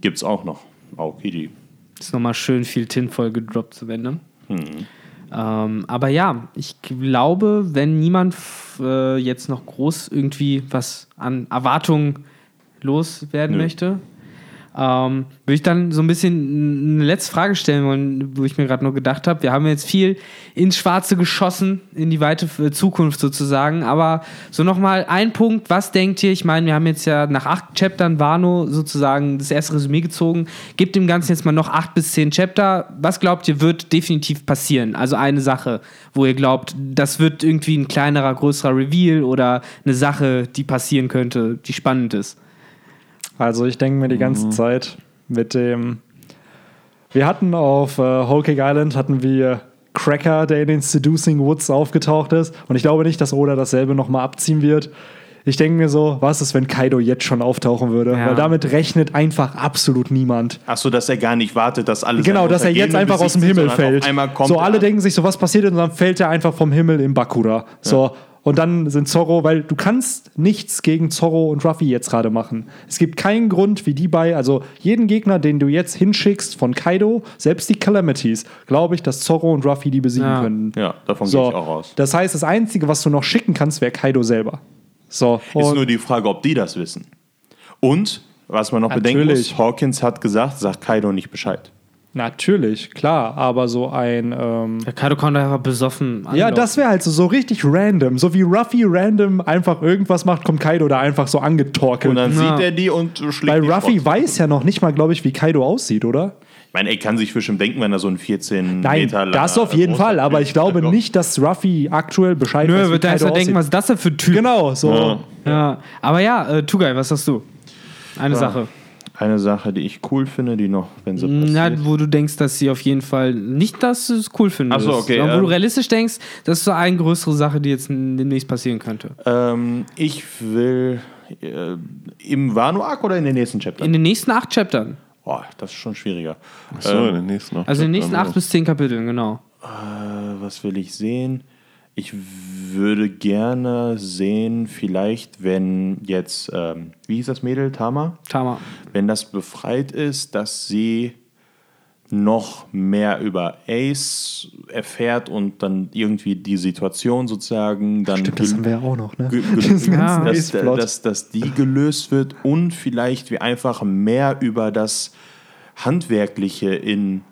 Gibt es auch noch. Aokiji. Ist nochmal schön viel Tinfoil gedroppt zu Ende. Hm. Ähm, aber ja, ich glaube, wenn niemand äh, jetzt noch groß irgendwie was an Erwartungen loswerden Nö. möchte, ähm, würde ich dann so ein bisschen eine letzte Frage stellen wollen, wo ich mir gerade nur gedacht habe. Wir haben jetzt viel ins Schwarze geschossen, in die weite Zukunft sozusagen. Aber so nochmal ein Punkt, was denkt ihr? Ich meine, wir haben jetzt ja nach acht Chaptern Wano sozusagen das erste Resümee gezogen. Gebt dem Ganzen jetzt mal noch acht bis zehn Chapter. Was glaubt ihr, wird definitiv passieren? Also eine Sache, wo ihr glaubt, das wird irgendwie ein kleinerer, größerer Reveal oder eine Sache, die passieren könnte, die spannend ist. Also ich denke mir die ganze Zeit mit dem. Wir hatten auf äh, Whole Cake Island hatten wir Cracker, der in den Seducing Woods aufgetaucht ist. Und ich glaube nicht, dass Oda dasselbe nochmal abziehen wird. Ich denke mir so, was ist, wenn Kaido jetzt schon auftauchen würde? Ja. Weil damit rechnet einfach absolut niemand. Achso, dass er gar nicht wartet, dass alles Genau, dass er jetzt einfach aus dem Himmel fällt. So, alle denken. sich so, was passiert und dann fällt er einfach vom Himmel in Bakura. So, und dann sind Zorro, weil du kannst nichts gegen Zorro und Ruffy jetzt gerade machen. Es gibt keinen Grund, wie die bei, also jeden Gegner, den du jetzt hinschickst von Kaido, selbst die Calamities, glaube ich, dass Zorro und Ruffy die besiegen Ja. können. Ja, davon gehe So, ich auch aus. das heißt, das Einzige, was du noch schicken kannst, wäre Kaido selber. So, Ist nur die Frage, ob die das wissen. Und, was man noch bedenken Natürlich. muss, Hawkins hat gesagt, sagt Kaido nicht Bescheid. Natürlich, klar, aber so ein. Ähm, Der Kaido kann da einfach besoffen. Ja, anlaufen. das wäre halt so, so richtig random. So wie Ruffy random einfach irgendwas macht, kommt Kaido da einfach so angetorkelt. Und dann Ja. sieht er die und schlägt Weil die Ruffy Schrott. weiß ja noch nicht mal, glaube ich, wie Kaido aussieht, oder? Ich meine, er kann sich bestimmt denken, wenn er so ein 14 Nein, Meter langer das auf jeden Fall. Aber ich glaube nicht, dass Ruffy aktuell Bescheid Nö, weiß, er wie wird da Kaido erstmal denken, was ist das denn für ein Typ? Genau, so. Ja. Ja, aber ja, äh, Tugai, was hast du? Eine Sache. Eine Sache, die ich cool finde, die noch, wenn sie Na, passiert. wo du denkst, dass sie auf jeden Fall nicht, dass du es cool findest. Ach so, okay, sondern wo ähm. du realistisch denkst, das ist so eine größere Sache, die jetzt demnächst passieren könnte. Ähm, ich will äh, im Wano-Arc oder in den nächsten Chapter? In den nächsten acht Chaptern. Boah, das ist schon schwieriger. So, in den nächsten noch. Also in den nächsten acht bis zehn Kapiteln, genau. Äh, was will ich sehen? Ich würde gerne sehen, vielleicht, wenn jetzt, ähm, wie hieß das Mädel, Tama? Tama. Wenn das befreit ist, dass sie noch mehr über Ace erfährt und dann irgendwie die Situation sozusagen dann Stimmt, das haben wir ja auch noch, ne? [LAUGHS] Diesen ganzen dass, dass, dass die gelöst wird und vielleicht wir einfach mehr über das Handwerkliche in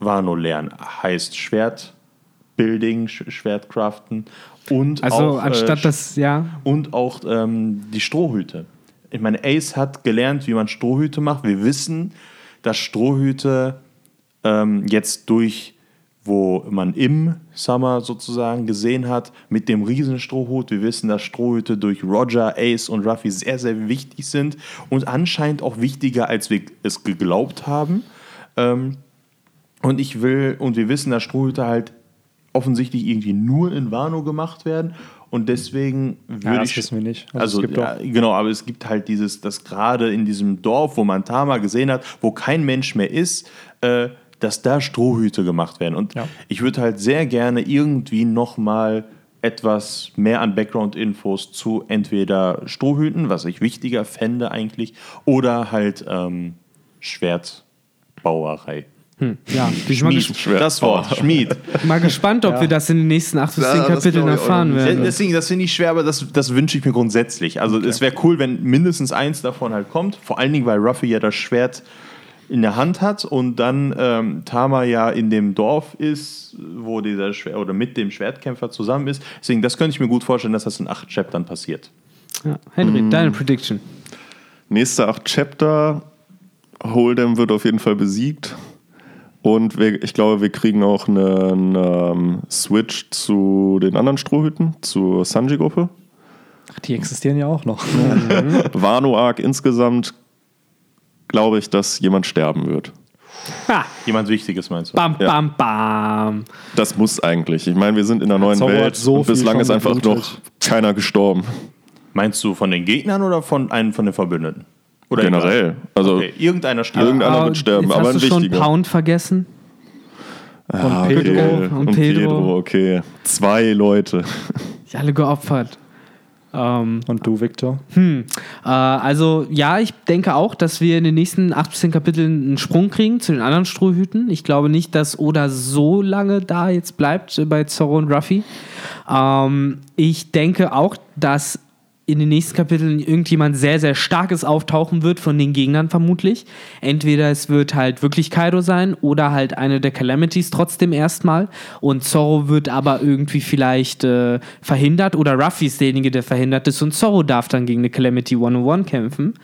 Wano lernen. Heißt Schwertbuilding, Sch- Schwertcraften und Also auch, anstatt äh, das, ja. und auch ähm, die Strohhüte. Ich meine, Ace hat gelernt, wie man Strohhüte macht. Wir wissen, dass Strohhüte ähm, jetzt durch, wo man im Summer sozusagen gesehen hat, mit dem Riesenstrohhut. Wir wissen, dass Strohhüte durch Roger, Ace und Ruffy sehr, sehr wichtig sind und anscheinend auch wichtiger, als wir es geglaubt haben. Ähm, und ich will, und wir wissen, dass Strohhüte halt offensichtlich irgendwie nur in Wano gemacht werden. Und deswegen würde das ich. wissen wir nicht. Also Also, ja, genau, aber es gibt halt dieses, dass gerade in diesem Dorf, wo man Tama gesehen hat, wo kein Mensch mehr ist, äh, dass da Strohhüte gemacht werden. Und Ja. ich würde halt sehr gerne irgendwie nochmal etwas mehr an Background-Infos zu entweder Strohhüten, was ich wichtiger fände eigentlich, oder halt ähm, Schwertbauerei. Ja, mal, ges Schwert. Das Wort, Schmied. mal gespannt, ob wir das in den nächsten acht bis Ja, zehn das Kapiteln erfahren werden. Deswegen, das finde ich schwer, aber das, das wünsche ich mir grundsätzlich. Also es wäre cool, wenn mindestens eins davon halt kommt. Vor allen Dingen, weil Ruffy ja das Schwert in der Hand hat und dann ähm, Tama ja in dem Dorf ist, wo dieser Schwer oder mit dem Schwertkämpfer zusammen ist. Deswegen, das könnte ich mir gut vorstellen, dass das in acht Chaptern passiert. Ja. Henry, Mm. deine Prediction. Nächste acht Chapter. Hold'em wird auf jeden Fall besiegt. Und wir, ich glaube, wir kriegen auch einen ähm, Switch zu den anderen Strohhüten, zur Sanji-Gruppe. Ach, die existieren ja auch noch. [LAUGHS] Wano Arc insgesamt glaube ich, dass jemand sterben wird. Ha, Jemand Wichtiges meinst du? bam, Ja. bam, bam. Das muss eigentlich. Ich meine, wir sind in einer neuen Zorro hat Welt so und viel bislang schon ist einfach geblutet. noch keiner gestorben. Meinst du von den Gegnern oder von einem von den Verbündeten? Oder Generell. Also Okay, irgendeiner stirbt. Irgendeiner Aber wird sterben, aber hast ein du schon wichtiger. Pound vergessen? Ah, Pedro. okay. Und Und Pedro. Pedro, okay. Zwei Leute. [LAUGHS] Die alle geopfert. Ähm, Und du, Victor? äh, also ja, ich denke auch, dass wir in den nächsten 8 bis 10 Kapiteln einen Sprung kriegen zu den anderen Strohhüten. Ich glaube nicht, dass Oda so lange da jetzt bleibt äh, bei Zorro und Ruffy. Ähm, ich denke auch, dass in den nächsten Kapiteln irgendjemand sehr, sehr starkes auftauchen wird von den Gegnern vermutlich. Entweder es wird halt wirklich Kaido sein oder halt eine der Calamities trotzdem erstmal. Und Zorro wird aber irgendwie vielleicht äh, verhindert oder Ruffy ist derjenige, der verhindert ist und Zorro darf dann gegen eine Calamity 101 kämpfen.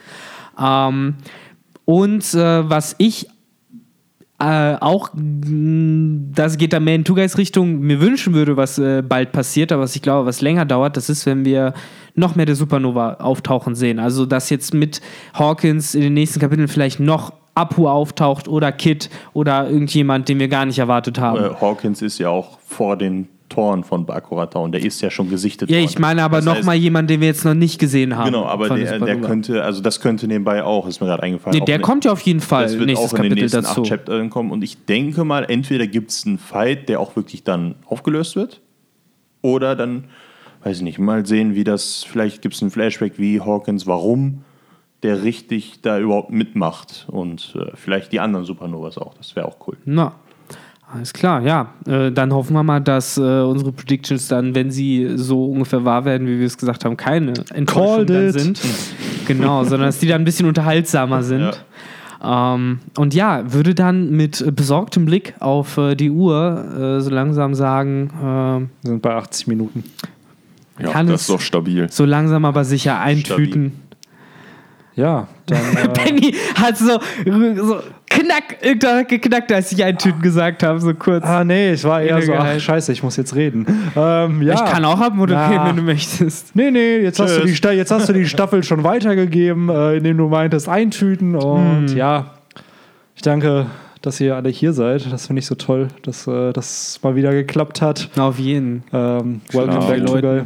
Ähm, und äh, was ich äh, auch, mh, das geht dann mehr in Two-Guys Richtung, mir wünschen würde, was äh, bald passiert, aber was ich glaube, was länger dauert, das ist, wenn wir noch mehr der Supernova auftauchen sehen. Also, dass jetzt mit Hawkins in den nächsten Kapiteln vielleicht noch Apu auftaucht oder Kid oder irgendjemand, den wir gar nicht erwartet haben. Äh, Hawkins ist ja auch vor den Toren von Bakurata und der ist ja schon gesichtet ja, ich meine aber Das noch heißt- mal jemand, den wir jetzt noch nicht gesehen haben. Genau, aber der, der könnte, also das könnte nebenbei auch, ist mir gerade eingefallen. Nee, der ne- kommt ja auf jeden Fall Das wird nächstes auch in den Kapitel nächsten dazu. acht Chaptern kommen. Und ich denke mal, entweder gibt es einen Fight, der auch wirklich dann aufgelöst wird. Oder dann, weiß ich nicht, mal sehen, wie das, vielleicht gibt es einen Flashback, wie Hawkins, warum der richtig da überhaupt mitmacht. Und äh, vielleicht die anderen Supernovas auch. Das wäre auch cool. Na, alles klar, ja. Äh, dann hoffen wir mal, dass äh, unsere Predictions dann, wenn sie so ungefähr wahr werden, wie wir es gesagt haben, keine Enttäuschung Called dann it. sind. [LAUGHS] genau, sondern dass die dann ein bisschen unterhaltsamer sind. Ähm, und ja, würde dann mit besorgtem Blick auf äh, die Uhr äh, so langsam sagen, Wir sind bei 80 Minuten. Ja, Kann das es- ist doch stabil. so langsam aber sicher eintüten. Ja, dann. [LAUGHS] Äh, Benny hat so, so knack, irgendwann geknackt, als ich eintüten gesagt habe, so kurz. ah, nee, ich war eher so, ach, scheiße, ich muss jetzt reden. Ähm, ja. Ich kann auch abmoderieren, wenn du möchtest. Nee, nee, jetzt hast, du die, jetzt hast du die Staffel schon weitergegeben, äh, indem du meintest, eintüten. Und ja, ich danke, dass ihr alle hier seid. Das finde ich so toll, dass äh, das mal wieder geklappt hat. Auf jeden. Ähm, welcome Klar. back. Guy.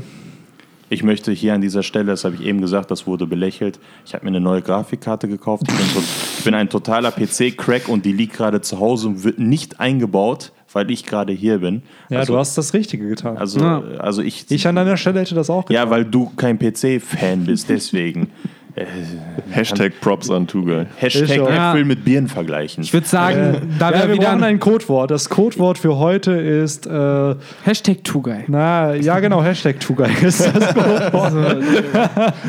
Ich möchte hier an dieser Stelle, das habe ich eben gesagt, das wurde belächelt. Ich habe mir eine neue Grafikkarte gekauft. Ich bin, to ich bin ein totaler PC-Crack und die liegt gerade zu Hause und wird nicht eingebaut, weil ich gerade hier bin. Ja, also, du hast das Richtige getan. Also, Ja. also ich. ich an deiner Stelle hätte das auch getan. ja, weil du kein PC-Fan bist, deswegen. Hashtag Props an Two-Guy. Hashtag. Ja. Äpfel mit Birnen vergleichen. Ich würde sagen, da ja, wir brauchen ein Codewort. Das Codewort für heute ist, äh, Hashtag Two-Guy. na, ja genau, Hashtag Tugai ist das [LAUGHS] Codewort.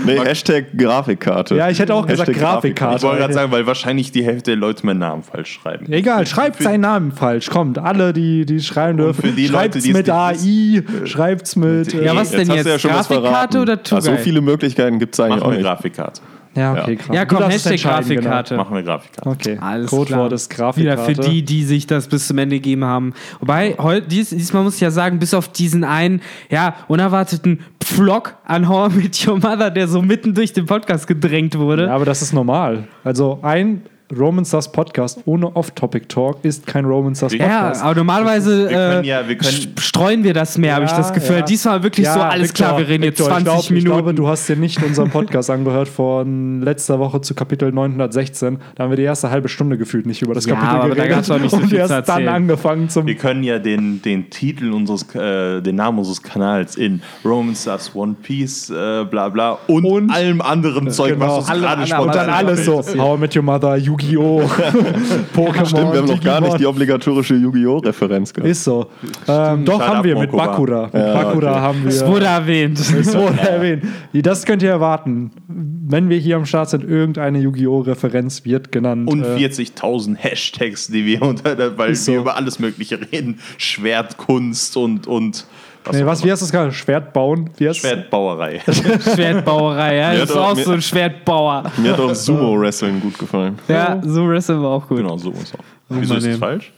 Nee, Hashtag Grafikkarte. Ja, ich hätte auch gesagt Grafikkarte. ich wollte gerade sagen, weil wahrscheinlich die Hälfte der Leute meinen Namen falsch schreiben. Egal, schreibt seinen Namen falsch. Kommt, alle, die, die schreiben dürfen. für die Leute, schreibt's die es mit AI, [LAUGHS] schreibt's mit. Äh, Ja, was Jetzt denn jetzt? ja Grafikkarte oder Also Two-Guy? so viele Möglichkeiten gibt es eigentlich Machen auch nicht. Grafikkarte. Ja, okay, Ja. krass. Ja, komm, Hashtag genau. Grafikkarte. Machen wir Grafikkarte. Okay, Alles Codewort klar. ist Wieder Grafikkarte. für die, die sich das bis zum Ende gegeben haben. Wobei, heu, dies, diesmal muss ich ja sagen, bis auf diesen einen, ja, unerwarteten Vlog an How I Met Your Mother, der so mitten durch den Podcast gedrängt wurde. Ja, aber das ist normal. Also ein Roman Stars Podcast ohne Off-Topic-Talk ist kein Roman Stars Ja, Ja, Podcast. aber normalerweise Wir können äh, ja- wir streuen wir das mehr, habe ich das Gefühl. ja. Diesmal wirklich Ja, so, alles Victor, klar, wir reden jetzt Victor, 20 ich glaub, Minuten. Ich glaube, du hast dir nicht unseren Podcast angehört von letzter Woche zu Kapitel 916. Da haben wir die erste halbe Stunde gefühlt nicht über das Ja, Kapitel aber da geredet. gab's auch nicht so und viel zu erst dann angefangen zum Wir können ja den, den Titel unseres, äh, den Namen unseres Kanals in Roman Stars One Piece, äh, bla bla und, Und- allem anderen Zeug, Genau. was uns Alle- gerade alle- spontan Und dann alles so. How I Met Your Mother, Yu-Gi-Oh! Yu-Gi-Oh! [LAUGHS] [LAUGHS] Pokémon. Stimmt, wir haben noch gar nicht die obligatorische Yu-Gi-Oh! Referenz gehabt. Ist so. Ähm, doch, haben wir mit. Bakura. Mit Ja, Bakura okay. haben wir. Es wurde erwähnt. Es wurde [LAUGHS] erwähnt. Das könnt ihr erwarten. Wenn wir hier am Start sind, irgendeine Yu-Gi-Oh! Referenz wird genannt. Und Äh, 40.000 Hashtags, die wir unter, weil so. wir über alles Mögliche reden. Schwertkunst und, und nee, was, wie heißt das gerade? Schwert bauen? Wie heißt Schwertbauerei. [LAUGHS] Schwertbauerei, ja. Mir Das ist auch- auch mir- so ein Schwertbauer. Mir hat auch Sumo-Wrestling gut gefallen. Ja, so Wrestling war auch gut. genau, so ist auch. Wieso ist das falsch?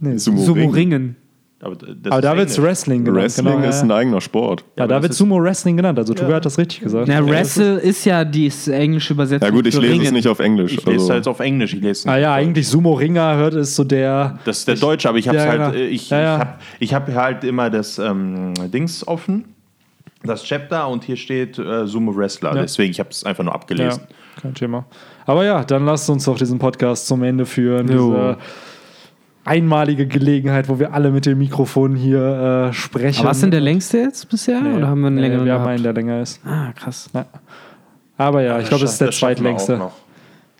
Nee, Sumo, Sumo Ring. Ringen. Aber, das Aber da wird es. Wrestling genannt. Wrestling genau, ist ja. ein eigener Sport. ja, aber da wird Sumo Wrestling genannt. Also, Tuga hat das richtig gesagt. Na, Wrestle ist ja die englische Übersetzung. Ja gut, ich lese es Ringen. nicht auf Englisch. Ich lese also- halt auf Englisch. Ich lese Ah nicht ja, auf Deutsch. eigentlich Sumo-Ringer hört ist so der. Das ist der Deutsche, aber ich habe Ja, halt, genau. äh, ich, Ja, ja. ich habe ich hab halt immer das ähm, Dings offen, das Chapter und hier steht äh, Sumo Wrestler. Ja. Deswegen, ich habe es einfach nur Ja, abgelesen. kein Thema. Aber ja, dann lasst uns doch diesen Podcast zum Ende führen. Jo. Diese einmalige Gelegenheit, wo wir alle mit dem Mikrofon hier äh, sprechen. Aber was ist denn der längste jetzt bisher? Nee, Oder haben wir einen nee, längeren Wir haben einen, der länger ist. Ah, krass. Aber ja, ich glaube, das ist der zweitlängste. noch.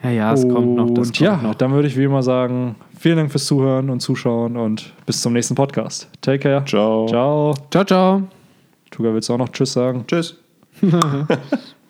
Ja, ja, es kommt noch. Das und kommt ja, noch. dann würde ich wie immer sagen, vielen Dank fürs Zuhören und Zuschauen und bis zum nächsten Podcast. Take care. Ciao. Ciao. Ciao, ciao. Tuga, willst du auch noch Tschüss sagen? Tschüss. [LAUGHS]